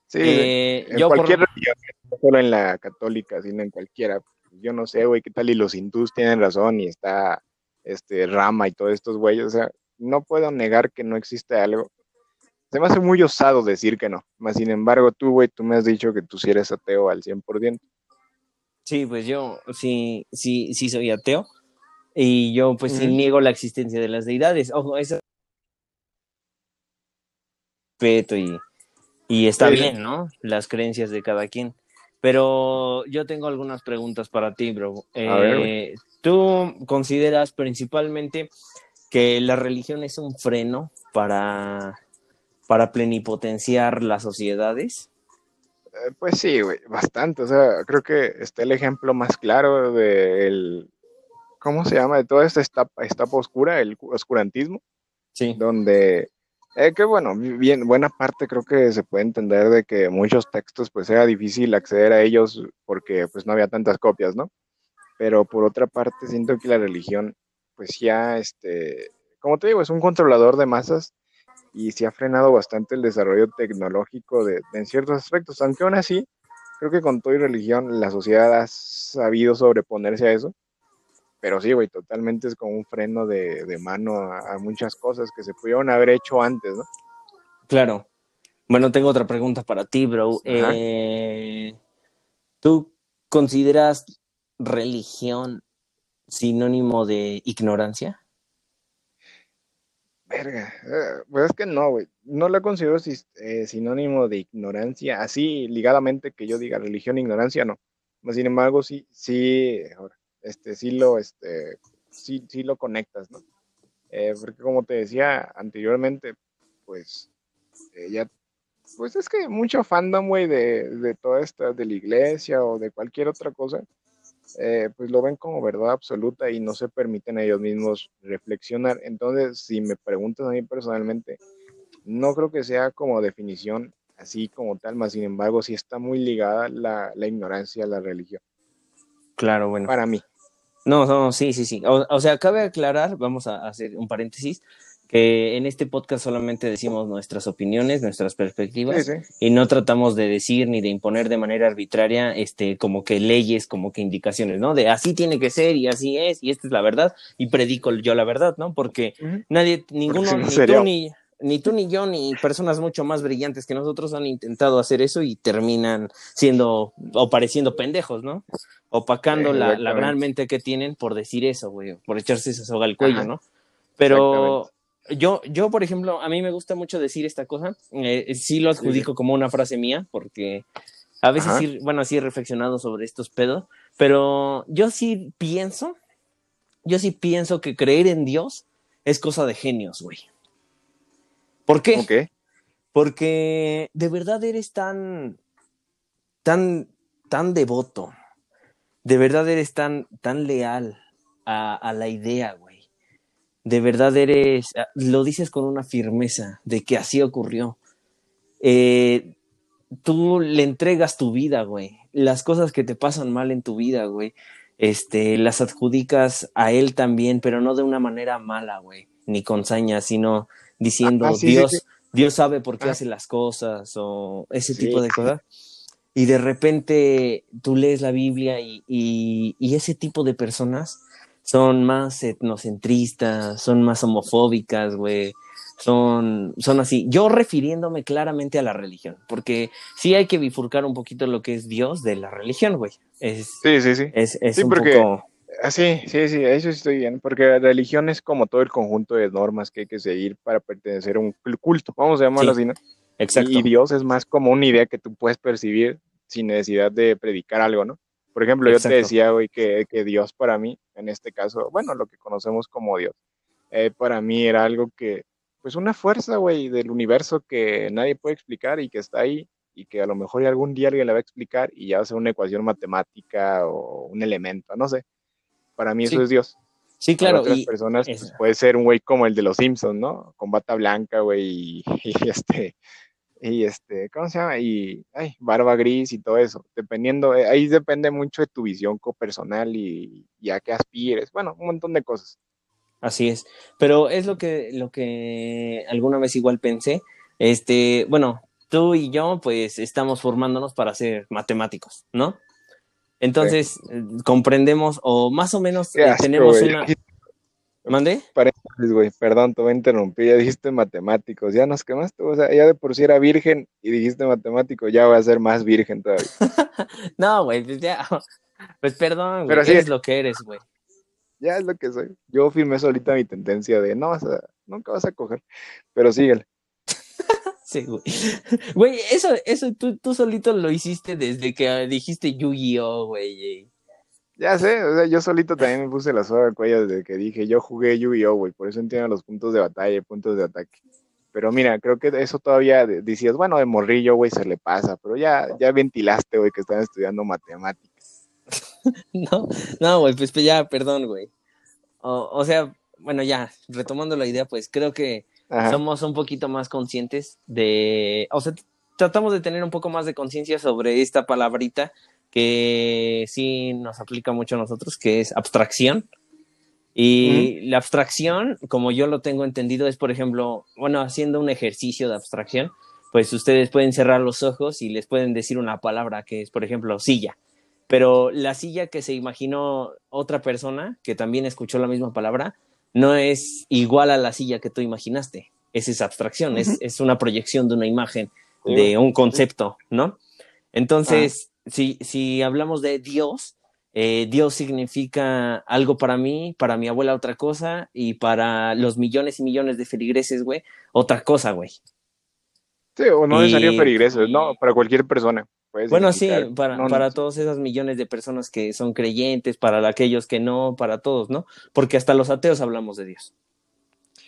Sí, eh, en yo cualquier religión, no solo en la católica, sino en cualquiera. Yo no sé, güey, qué tal y los hindús tienen razón y está este Rama y todos estos güeyes, o sea, no puedo negar que no existe algo. Se me hace muy osado decir que no, más sin embargo tú, güey, tú me has dicho que tú sí eres ateo al 100%.
Sí, pues yo sí, sí, sí soy ateo y yo pues sí niego la existencia de las deidades. Ojo, eso respeto y y está bien, ¿no? Las creencias de cada quien. Pero yo tengo algunas preguntas para ti, bro. Eh, ¿Tú consideras principalmente que la religión es un freno para, para plenipotenciar las sociedades?
Eh, pues sí, güey, bastante. O sea, creo que está el ejemplo más claro del, ¿cómo se llama? De toda esta etapa, etapa oscura, el oscurantismo.
Sí.
Donde eh, que bueno, bien, buena parte creo que se puede entender de que muchos textos pues era difícil acceder a ellos porque pues no había tantas copias, ¿no? Pero por otra parte siento que la religión pues ya, este, como te digo, es un controlador de masas y se ha frenado bastante el desarrollo tecnológico de, en ciertos aspectos, aunque aún así creo que con todo y religión la sociedad ha sabido sobreponerse a eso pero sí, güey, totalmente es como un freno de, mano a, muchas cosas que se pudieron haber hecho antes, ¿no?
Claro. Bueno, tengo otra pregunta para ti, bro. Eh, ¿Tú consideras religión sinónimo de ignorancia?
Verga, eh, pues es que no, güey. No la considero eh, sinónimo de ignorancia, así ligadamente que yo diga religión, ignorancia, no. Sin embargo, sí, sí, este, sí lo, este, sí, sí lo conectas, ¿no? Eh, porque como te decía anteriormente, pues, ya, pues es que mucho fandom, güey, de, de toda esta, de la iglesia o de cualquier otra cosa, eh, pues lo ven como verdad absoluta y no se permiten a ellos mismos reflexionar. Entonces, si me preguntan a mí personalmente, no creo que sea como definición así como tal, más sin embargo, sí está muy ligada la, la ignorancia a la religión.
Claro, bueno.
Para mí.
No, no, sí, sí, sí. O, o sea, cabe aclarar, vamos a hacer un paréntesis, que en este podcast solamente decimos nuestras opiniones, nuestras perspectivas y no tratamos de decir ni de imponer de manera arbitraria este como que leyes, como que indicaciones, ¿no? De así tiene que ser y así es y esta es la verdad y predico yo la verdad, ¿no? Porque nadie ninguno ni tú ni ni tú ni yo ni personas mucho más brillantes que nosotros han intentado hacer eso y terminan siendo o pareciendo pendejos, ¿no? Opacando la, la gran mente que tienen por decir eso, güey, por echarse esa soga al cuello, ¿no? Pero yo, yo, por ejemplo, a mí me gusta mucho decir esta cosa. Eh, sí lo adjudico como una frase mía, porque a veces sí, bueno, sí he reflexionado sobre estos pedos, pero yo sí pienso, yo sí pienso que creer en Dios es cosa de genios, güey. ¿Por qué? Porque de verdad eres tan, tan, tan devoto, de verdad eres tan, tan leal a, a la idea, güey de verdad eres, ah, lo dices con una firmeza de que así ocurrió. Eh, tú le entregas tu vida, güey. Las cosas que te pasan mal en tu vida, güey, este, las adjudicas a él también, pero no de una manera mala, güey, ni con sañas, sino diciendo, ah, Dios, Dios sabe por qué ah. hace las cosas o ese tipo de cosas. Y de repente tú lees la Biblia y, y ese tipo de personas son más etnocentristas, son más homofóbicas, güey. Son, son así. Yo refiriéndome claramente a la religión, porque sí hay que bifurcar un poquito lo que es Dios de la religión, güey. Es,
sí, sí, sí.
Es, es
sí,
un
porque,
poco...
Ah, sí, sí, sí, eso estoy bien, porque la religión es como todo el conjunto de normas que hay que seguir para pertenecer a un culto, vamos a llamarlo así, ¿no?
Exacto.
Y Dios es más como una idea que tú puedes percibir sin necesidad de predicar algo, ¿no? Por ejemplo, yo te decía, güey, que, que, Dios para mí, en este caso, bueno, lo que conocemos como Dios, eh, para mí era algo que, pues una fuerza, güey, del universo que nadie puede explicar y que está ahí y que a lo mejor algún día alguien le va a explicar y ya va a ser una ecuación matemática o un elemento, no sé. Para mí eso es Dios.
Sí, claro.
Para otras personas pues, puede ser un güey como el de los Simpsons, ¿no? Con bata blanca, güey, y, y, este, y este, ¿cómo se llama? Y, ay, barba gris y todo eso, dependiendo, eh, ahí depende mucho de tu visión personal y, y, a qué aspires, bueno, un montón de cosas.
Así es, pero es lo que, lo que alguna vez igual pensé, este, bueno, tú y yo pues estamos formándonos para ser matemáticos, ¿no? Entonces, eh, comprendemos o más o menos eh, tenemos una... ¿Mande?
Paréntesis, güey, perdón, te voy a interrumpir, ya dijiste matemáticos, ya nos quemaste, o sea, ya de por sí era virgen y dijiste matemático, ya voy a ser más virgen todavía.
no, güey, pues ya, pues perdón, güey, Pero eres lo que eres, güey.
Ya es lo que soy. Yo firmé solita mi tendencia de no vas a, nunca vas a coger, pero síguele.
sí, güey. Güey, eso, eso tú, tú solito lo hiciste desde que dijiste Yu-Gi-Oh, güey.
Ya sé, o sea, yo solito también me puse la soga al cuello desde que dije, yo jugué Yu-Gi-Oh, güey, por eso entiendo los puntos de batalla y puntos de ataque. Pero mira, creo que eso todavía decías, bueno, de morrillo, güey, se le pasa, pero ya, ya ventilaste, güey, que están estudiando matemáticas.
no, no, güey, pues, pues ya, perdón, güey. O, sea, bueno, ya, retomando la idea, pues creo que somos un poquito más conscientes de, o sea, tratamos de tener un poco más de conciencia sobre esta palabrita que sí nos aplica mucho a nosotros, que es abstracción. Y la abstracción, como yo lo tengo entendido, es, por ejemplo, bueno, haciendo un ejercicio de abstracción, pues ustedes pueden cerrar los ojos y les pueden decir una palabra que es, por ejemplo, silla. pero la silla que se imaginó otra persona, que también escuchó la misma palabra, no es igual a la silla que tú imaginaste. Es esa abstracción, es, es, una proyección de una imagen, de un concepto, ¿no? Entonces, si, si hablamos de Dios, eh, Dios significa algo para mí, para mi abuela otra cosa, y para los millones y millones de feligreses, güey, otra cosa, güey.
Sí, o no necesariamente feligreses, no, para cualquier persona.
Bueno, sí, para, para todos esos millones de personas que son creyentes, para aquellos que no, para todos, ¿no? Porque hasta los ateos hablamos de Dios.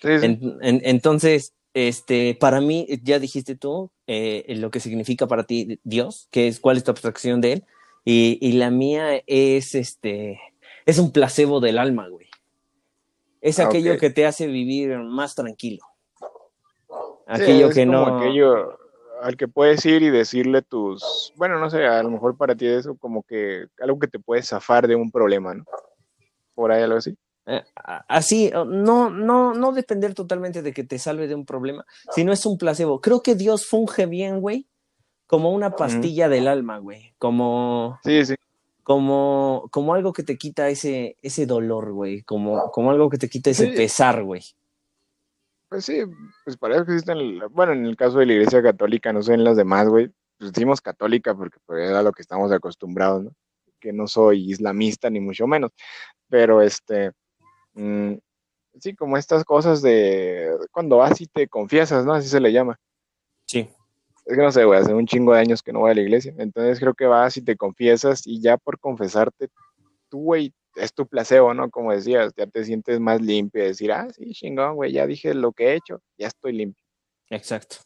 entonces, este, para mí, ya dijiste tú eh, lo que significa para ti Dios, que es cuál es tu abstracción de él, y, y la mía es este, es un placebo del alma, güey. Es ah, aquello que te hace vivir más tranquilo.
Aquello que no. Aquello al que puedes ir y decirle tus, bueno, no sé, a lo mejor para ti eso como que algo que te puede zafar de un problema, ¿no? Por ahí algo así.
Eh, así, no, no, no depender totalmente de que te salve de un problema, sino es un placebo. Creo que Dios funge bien, güey, como una pastilla del alma, güey, como...
Sí, sí.
Como, como algo que te quita ese, ese dolor, güey, como, como algo que te quita ese pesar, güey.
Pues sí, pues para eso existen, bueno, en el caso de la Iglesia Católica, no sé en las demás, güey, pues decimos católica porque pues, era lo que estamos acostumbrados, ¿no? Que no soy islamista ni mucho menos, pero este, mm, sí, como estas cosas de cuando vas y te confiesas, ¿no? Así se le llama.
Sí.
Es que no sé, güey, hace un chingo de años que no voy a la iglesia, entonces creo que vas y te confiesas y ya por confesarte, tú, güey, es tu placebo, ¿no? Como decías, ya te sientes más limpio, decir, ah, sí, chingón, güey, ya dije lo que he hecho, ya estoy limpio.
Exacto.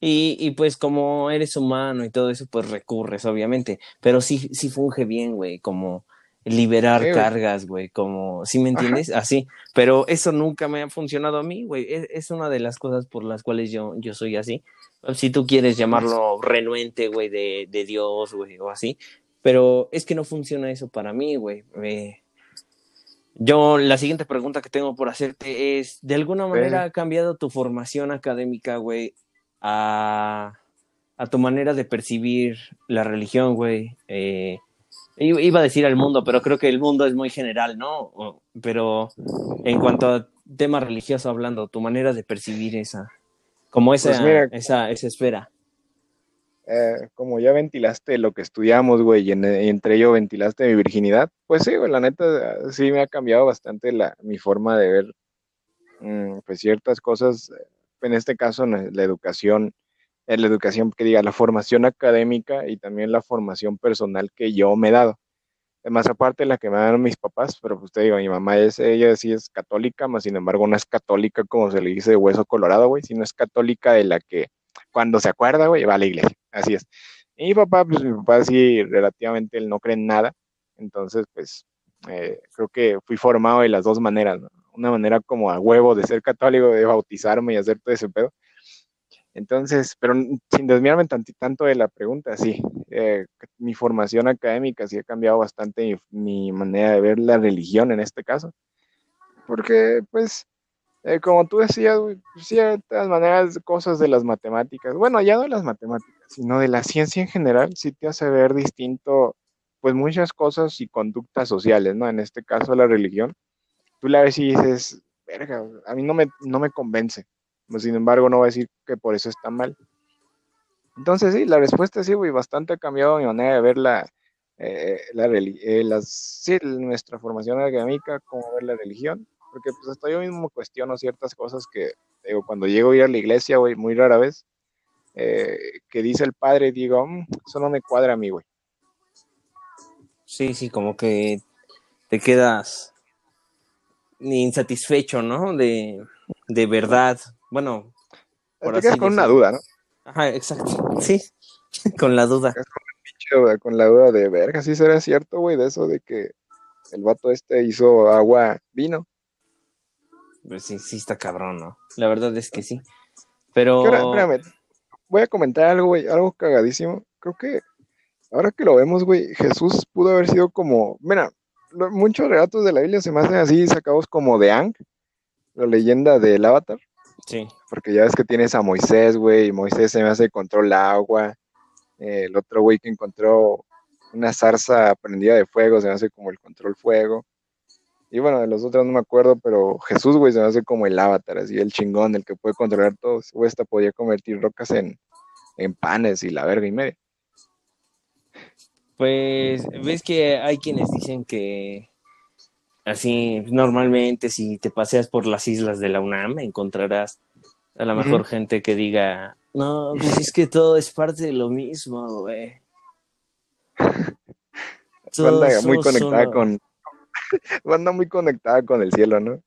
Y, y, pues como eres humano y todo eso, pues recurres, obviamente. Pero sí, sí funge bien, güey, como liberar cargas, güey, como, ¿sí me entiendes? Así. Pero eso nunca me ha funcionado a mí, güey. Es, una de las cosas por las cuales yo, yo soy así. Si tú quieres llamarlo renuente, güey, de, de Dios, güey, o así, pero es que no funciona eso para mí, güey. yo, la siguiente pregunta que tengo por hacerte es, ¿de alguna manera ha cambiado tu formación académica, güey, a, a, tu manera de percibir la religión, güey? Eh, iba a decir al mundo, pero creo que el mundo es muy general, ¿no? Pero en cuanto a tema religioso hablando, tu manera de percibir esa, como esa, pues esa, esa esfera.
Eh, como ya ventilaste lo que estudiamos, güey, y, entre ello ventilaste mi virginidad, pues sí, güey, la neta sí me ha cambiado bastante la, mi forma de ver mm, pues ciertas cosas, en este caso la educación, la educación que diga, la formación académica y también la formación personal que yo me he dado. Más aparte la que me dan mis papás, pero pues te digo, mi mamá es, ella sí es católica, más sin embargo no es católica como se le dice hueso colorado, güey, sino es católica de la que cuando se acuerda, güey, va a la iglesia. Así es. Y mi papá, pues mi papá sí, relativamente, él no cree en nada. Entonces, pues, eh, creo que fui formado de las dos maneras, ¿no? Una manera como a huevo de ser católico, de bautizarme y hacer todo ese pedo. Entonces, pero sin desviarme tanto de la pregunta, sí, eh, mi formación académica sí ha cambiado bastante mi, manera de ver la religión en este caso. Porque, pues, eh, como tú decías, ciertas maneras, cosas de las matemáticas, bueno, ya no de las matemáticas, sino de la ciencia en general, sí te hace ver distinto, pues muchas cosas y conductas sociales, ¿no? En este caso, la religión. Tú la ves y dices, verga, a mí no me, no me convence. Sin embargo, no voy a decir que por eso está mal. Entonces, sí, la respuesta sí, güey, bastante ha cambiado mi manera de ver la, eh, la eh, las, nuestra formación académica, cómo ver la religión porque pues hasta yo mismo cuestiono ciertas cosas que, digo, cuando llego a ir a la iglesia, güey, muy rara vez, eh, que dice el padre, digo, mm, eso no me cuadra a mí, güey.
Sí, sí, como que te quedas insatisfecho, ¿no? De, de verdad. Bueno,
por te quedas con una duda, ¿no?
Ajá, exacto. Sí, con la duda.
Con la duda de verga, sí será cierto, güey, de eso de que el vato este hizo agua vino.
Pues sí, sí está cabrón, ¿no? La verdad es que sí. Pero.
Espérame, voy a comentar algo, güey, algo cagadísimo. Creo que ahora que lo vemos, güey, Jesús pudo haber sido como. Mira, muchos relatos de la Biblia se me hacen así sacados como de Ang, la leyenda del Avatar.
Sí.
Porque ya ves que tienes a Moisés, güey, y Moisés se me hace control el agua. el otro güey que encontró una zarza prendida de fuego, se me hace como el control fuego. Y bueno, de los otros no me acuerdo, pero Jesús, güey, se me hace como el avatar, así el chingón, el que puede controlar todo. Esta podía convertir rocas en, en panes y la verga y media.
Pues ves que hay quienes dicen que así normalmente si te paseas por las islas de la UNAM encontrarás a la mejor gente que diga, no, pues es que todo es parte de lo mismo, güey.
Banda muy conectada con. Banda muy conectada con el cielo, ¿no?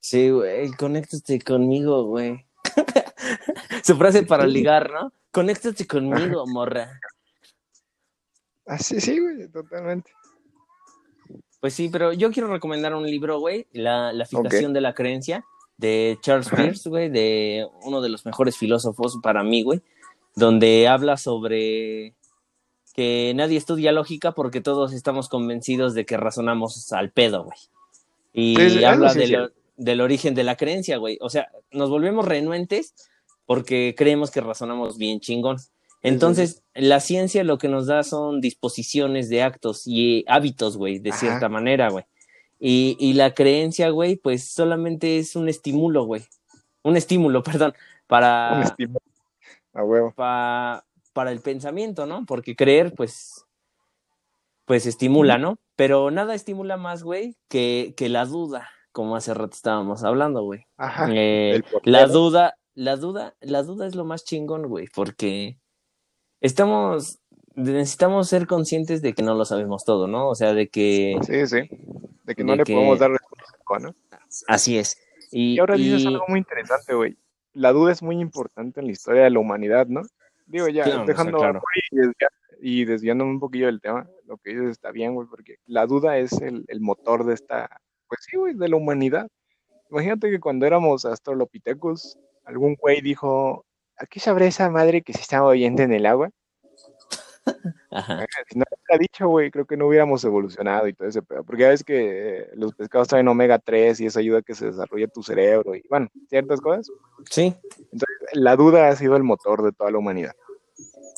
Sí, güey, conéctate conmigo, güey. Su frase para ligar, ¿no? Conéctate conmigo, morra.
Así, sí, güey, totalmente.
Pues sí, pero yo quiero recomendar un libro, güey, La, la fijación de la creencia, de Charles Peirce, güey, de uno de los mejores filósofos para mí, güey, donde habla sobre que nadie estudia lógica porque todos estamos convencidos de que razonamos al pedo, güey. Y habla del origen de la creencia, güey. O sea, nos volvemos renuentes porque creemos que razonamos bien chingón. Entonces, la ciencia lo que nos da son disposiciones de actos y hábitos, güey, de cierta manera, güey. Y, y, la creencia, güey, pues solamente es un estímulo, güey. Un estímulo, perdón, para...
Un estímulo. A huevo.
Para, para el pensamiento, ¿no? Porque creer, pues, pues estimula, ¿no? Pero nada estimula más, güey, que, que la duda, como hace rato estábamos hablando, güey.
Ajá.
Eh, la duda, la duda, la duda es lo más chingón, güey, porque estamos, necesitamos ser conscientes de que no lo sabemos todo, ¿no? O sea, de que...
Sí, sí, de que no le podemos dar respuesta, ¿no?
Así es. Y,
ahora dices algo muy interesante, güey. La duda es muy importante en la historia de la humanidad, ¿no? Digo, ya, dejando y, desviándome un poquillo del tema, lo que dices está bien, güey, porque la duda es el, motor de esta, pues sí, güey, de la humanidad. Imagínate que cuando éramos astrolopitecos, algún güey dijo, ¿aquí sabrá esa madre que se está moviendo en el agua? Ajá. Si no hubiera dicho, güey, creo que no hubiéramos evolucionado y todo ese pedo. Porque ya ves que los pescados traen omega 3 y eso ayuda a que se desarrolle tu cerebro y, bueno, ciertas cosas.
Sí.
Entonces, la duda ha sido el motor de toda la humanidad.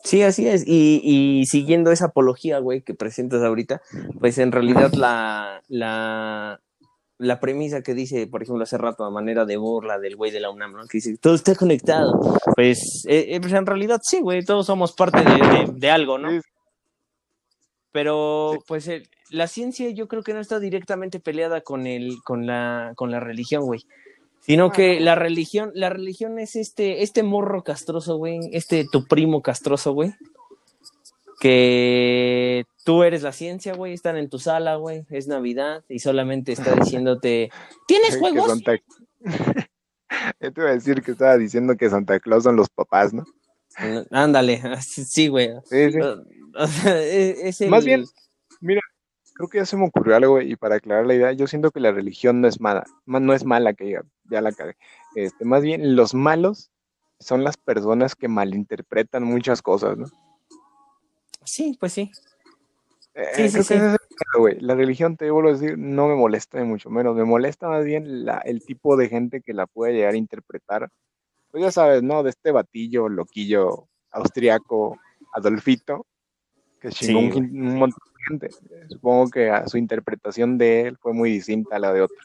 Sí, así es. Y, y siguiendo esa apología, güey, que presentas ahorita, pues en realidad la, la, la premisa que dice, por ejemplo, hace rato, a manera de burla del güey de la UNAM, ¿no? Que dice, todo está conectado. Pues, eh, eh, pues en realidad sí, güey, todos somos parte de, de, algo, ¿no? Pero, pues, eh, la ciencia yo creo que no está directamente peleada con, el, con, la, con la religión, güey. Sino que la religión, la religión es este, este morro castroso, güey, este tu primo castroso, güey, que tú eres la ciencia, güey, están en tu sala, güey, es Navidad y solamente está diciéndote, ¿tienes juegos?
Yo te iba a decir que estaba diciendo que Santa Claus son los papás, ¿no?
Ándale, sí, güey.
Sí, sí. E, Más bien, mira, creo que ya se me ocurrió algo y para aclarar la idea, yo siento que la religión no es mala, no es mala que diga, ya la cagué. Este, más bien, los malos son las personas que malinterpretan muchas cosas, ¿no?
Sí, pues sí.
Eh, sí, sí, La religión, te vuelvo a decir, no me molesta ni mucho menos. Me molesta más bien la, el tipo de gente que la puede llegar a interpretar. Pues ya sabes, ¿no? De este batillo, loquillo, austriaco, Adolfito, que chingó un, un, montón de gente. Supongo que a su interpretación de él fue muy distinta a la de otros.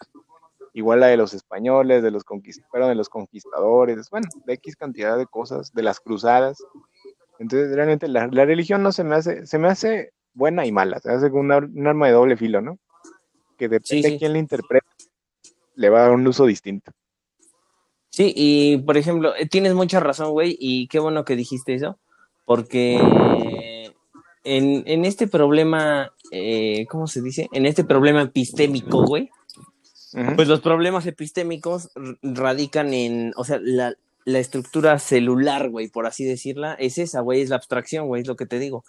Igual la de los españoles, de los conquistadores, de los conquistadores, bueno, de X cantidad de cosas, de las cruzadas. Entonces, realmente la, la, religión no se me hace, se me hace buena y mala, se hace un arma de doble filo, ¿no? Que depende de quién la interpreta, le va a dar un uso distinto.
Sí, y por ejemplo, eh, tienes mucha razón, güey, y qué bueno que dijiste eso, porque en, en este problema, eh, ¿cómo se dice? En este problema epistémico, güey, pues los problemas epistémicos radican en, o sea, la, la estructura celular, güey, por así decirla, es esa, güey, es la abstracción, güey, es lo que te digo.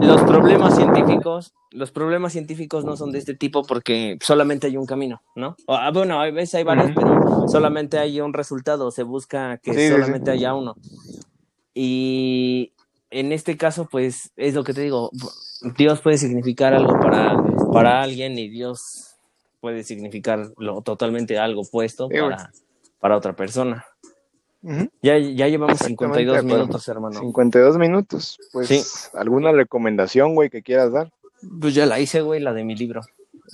Los problemas científicos, los problemas científicos no son de este tipo porque solamente hay un camino, ¿no? Ah, bueno, a veces hay varios, pero solamente hay un resultado, se busca que solamente haya uno. Y en este caso, pues, es lo que te digo, Dios puede significar algo para, para alguien y Dios puede significar lo, totalmente algo opuesto para, para otra persona ya, ya llevamos 52 minutos, hermano.
52 minutos. Pues, ¿alguna recomendación, güey, que quieras dar?
Pues ya la hice, güey, la de mi libro.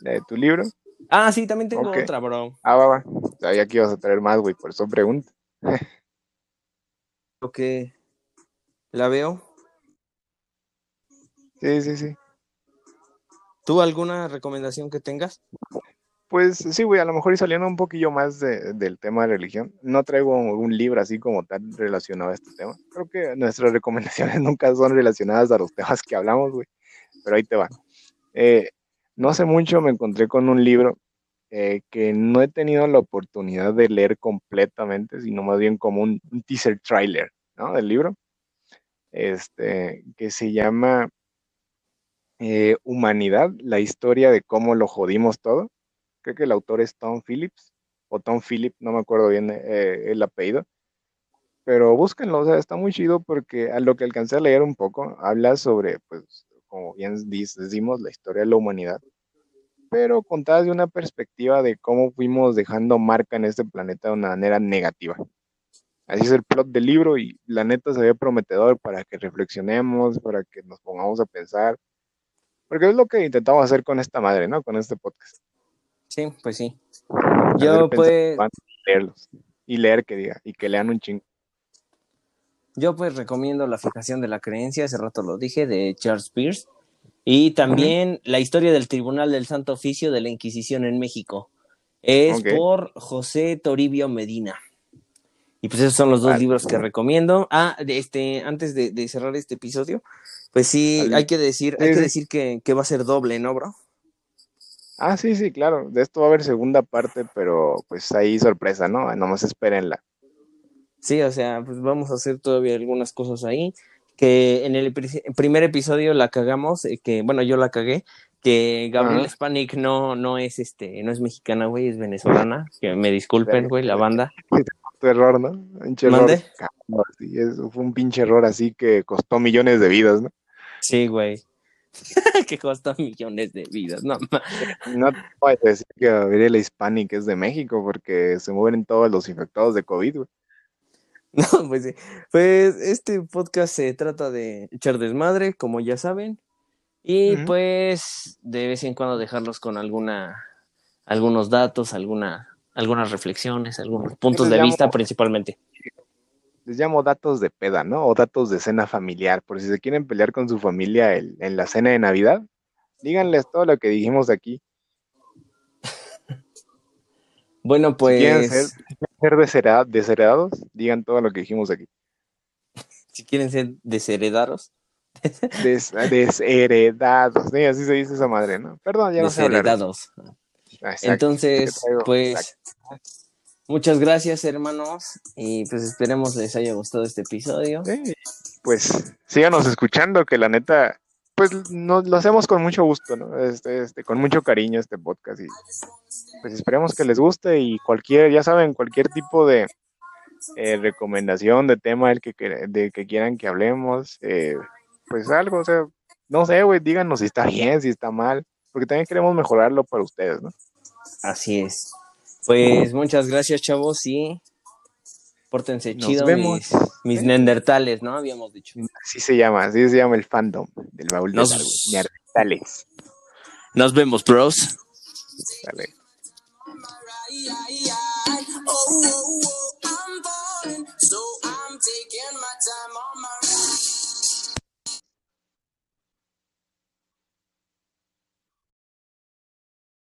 ¿La de tu libro?
Ah, sí, también tengo otra, bro.
Ah, va, va. Sabía que ibas a traer más, güey, por eso pregunto.
ok. ¿La veo?
Sí, sí, sí.
¿Tú alguna recomendación que tengas?
Pues sí, güey, a lo mejor y saliendo un poquillo más del tema de religión, no traigo un libro así como tan relacionado a este tema. Creo que nuestras recomendaciones nunca son relacionadas a los temas que hablamos, güey, pero ahí te va. Eh, no hace mucho me encontré con un libro eh, que no he tenido la oportunidad de leer completamente, sino más bien como un, teaser trailer, ¿no? Del libro, este, que se llama eh, Humanidad, la historia de cómo lo jodimos todo creo que el autor es Tom Phillips, o Tom Phillips, no me acuerdo bien eh, el apellido, pero búsquenlo, o sea, está muy chido porque a lo que alcancé a leer un poco, habla sobre, pues, como bien decimos, la historia de la humanidad, pero contada de una perspectiva de cómo fuimos dejando marca en este planeta de una manera negativa. Así es el plot del libro y la neta se ve prometedor para que reflexionemos, para que nos pongamos a pensar, porque es lo que intentamos hacer con esta madre, ¿no? Con este podcast.
Sí, pues sí. Yo pues...
Leerlos. Y leer que diga, y que lean un chingo.
Yo pues recomiendo La fijación de la creencia, hace rato lo dije, de Charles Pierce. Y también La historia del Tribunal del Santo Oficio de la Inquisición en México. Es por José Toribio Medina. Y pues esos son los dos libros que recomiendo. Ah, este, antes de, cerrar este episodio, pues sí, hay que decir, hay que decir que, que va a ser doble, ¿no, bro?
Ah, sí, sí, claro. De esto va a haber segunda parte, pero pues ahí sorpresa, ¿no? Nomás espérenla.
Sí, o sea, pues vamos a hacer todavía algunas cosas ahí. Que en el primer episodio la cagamos, eh, que bueno, yo la cagué, que Gabriel Spanik no, no es este, no es mexicana, güey, es venezolana. Que me disculpen, güey, la banda.
Tu error, ¿no? Un error. Sí, fue un pinche error así que costó millones de vidas, ¿no?
Sí, güey. que cuesta millones de vidas, no
No te puedo decir que Gabriela Hispanic es de México porque se mueren todos los infectados de COVID,
No, pues sí. Pues este podcast se trata de echar desmadre, como ya saben. Y pues de vez en cuando dejarlos con alguna, algunos datos, alguna, algunas reflexiones, algunos puntos de vista principalmente
les llamo datos de peda, ¿no? O datos de cena familiar, por si se quieren pelear con su familia en, la cena de Navidad, díganles todo lo que dijimos aquí.
Bueno, pues. Si quieren
ser, desheredados, digan todo lo que dijimos aquí.
Si quieren ser desheredados.
desheredados, sí, así se dice esa madre, ¿no? Perdón, ya no sé
Desheredados. Entonces, pues. Muchas gracias, hermanos, y pues esperemos les haya gustado este episodio.
pues síganos escuchando, que la neta, pues nos lo hacemos con mucho gusto, ¿no? Este, este, con mucho cariño este podcast y pues esperemos que les guste y cualquier, ya saben, cualquier tipo de eh, recomendación de tema del que, de que quieran que hablemos, eh, pues algo, o sea, no sé, güey, díganos si está bien, si está mal, porque también queremos mejorarlo para ustedes, ¿no?
Así es. Pues muchas gracias, chavos, y pórtense Nos chido. Vemos. Mis, mis ¿Eh? nendertales, ¿no? Habíamos dicho.
Así se llama, así se llama el fandom del baúl Nos... de Neandertales.
Nos vemos, bros. Dale. Oh, oh, oh, so I'm taking my time on my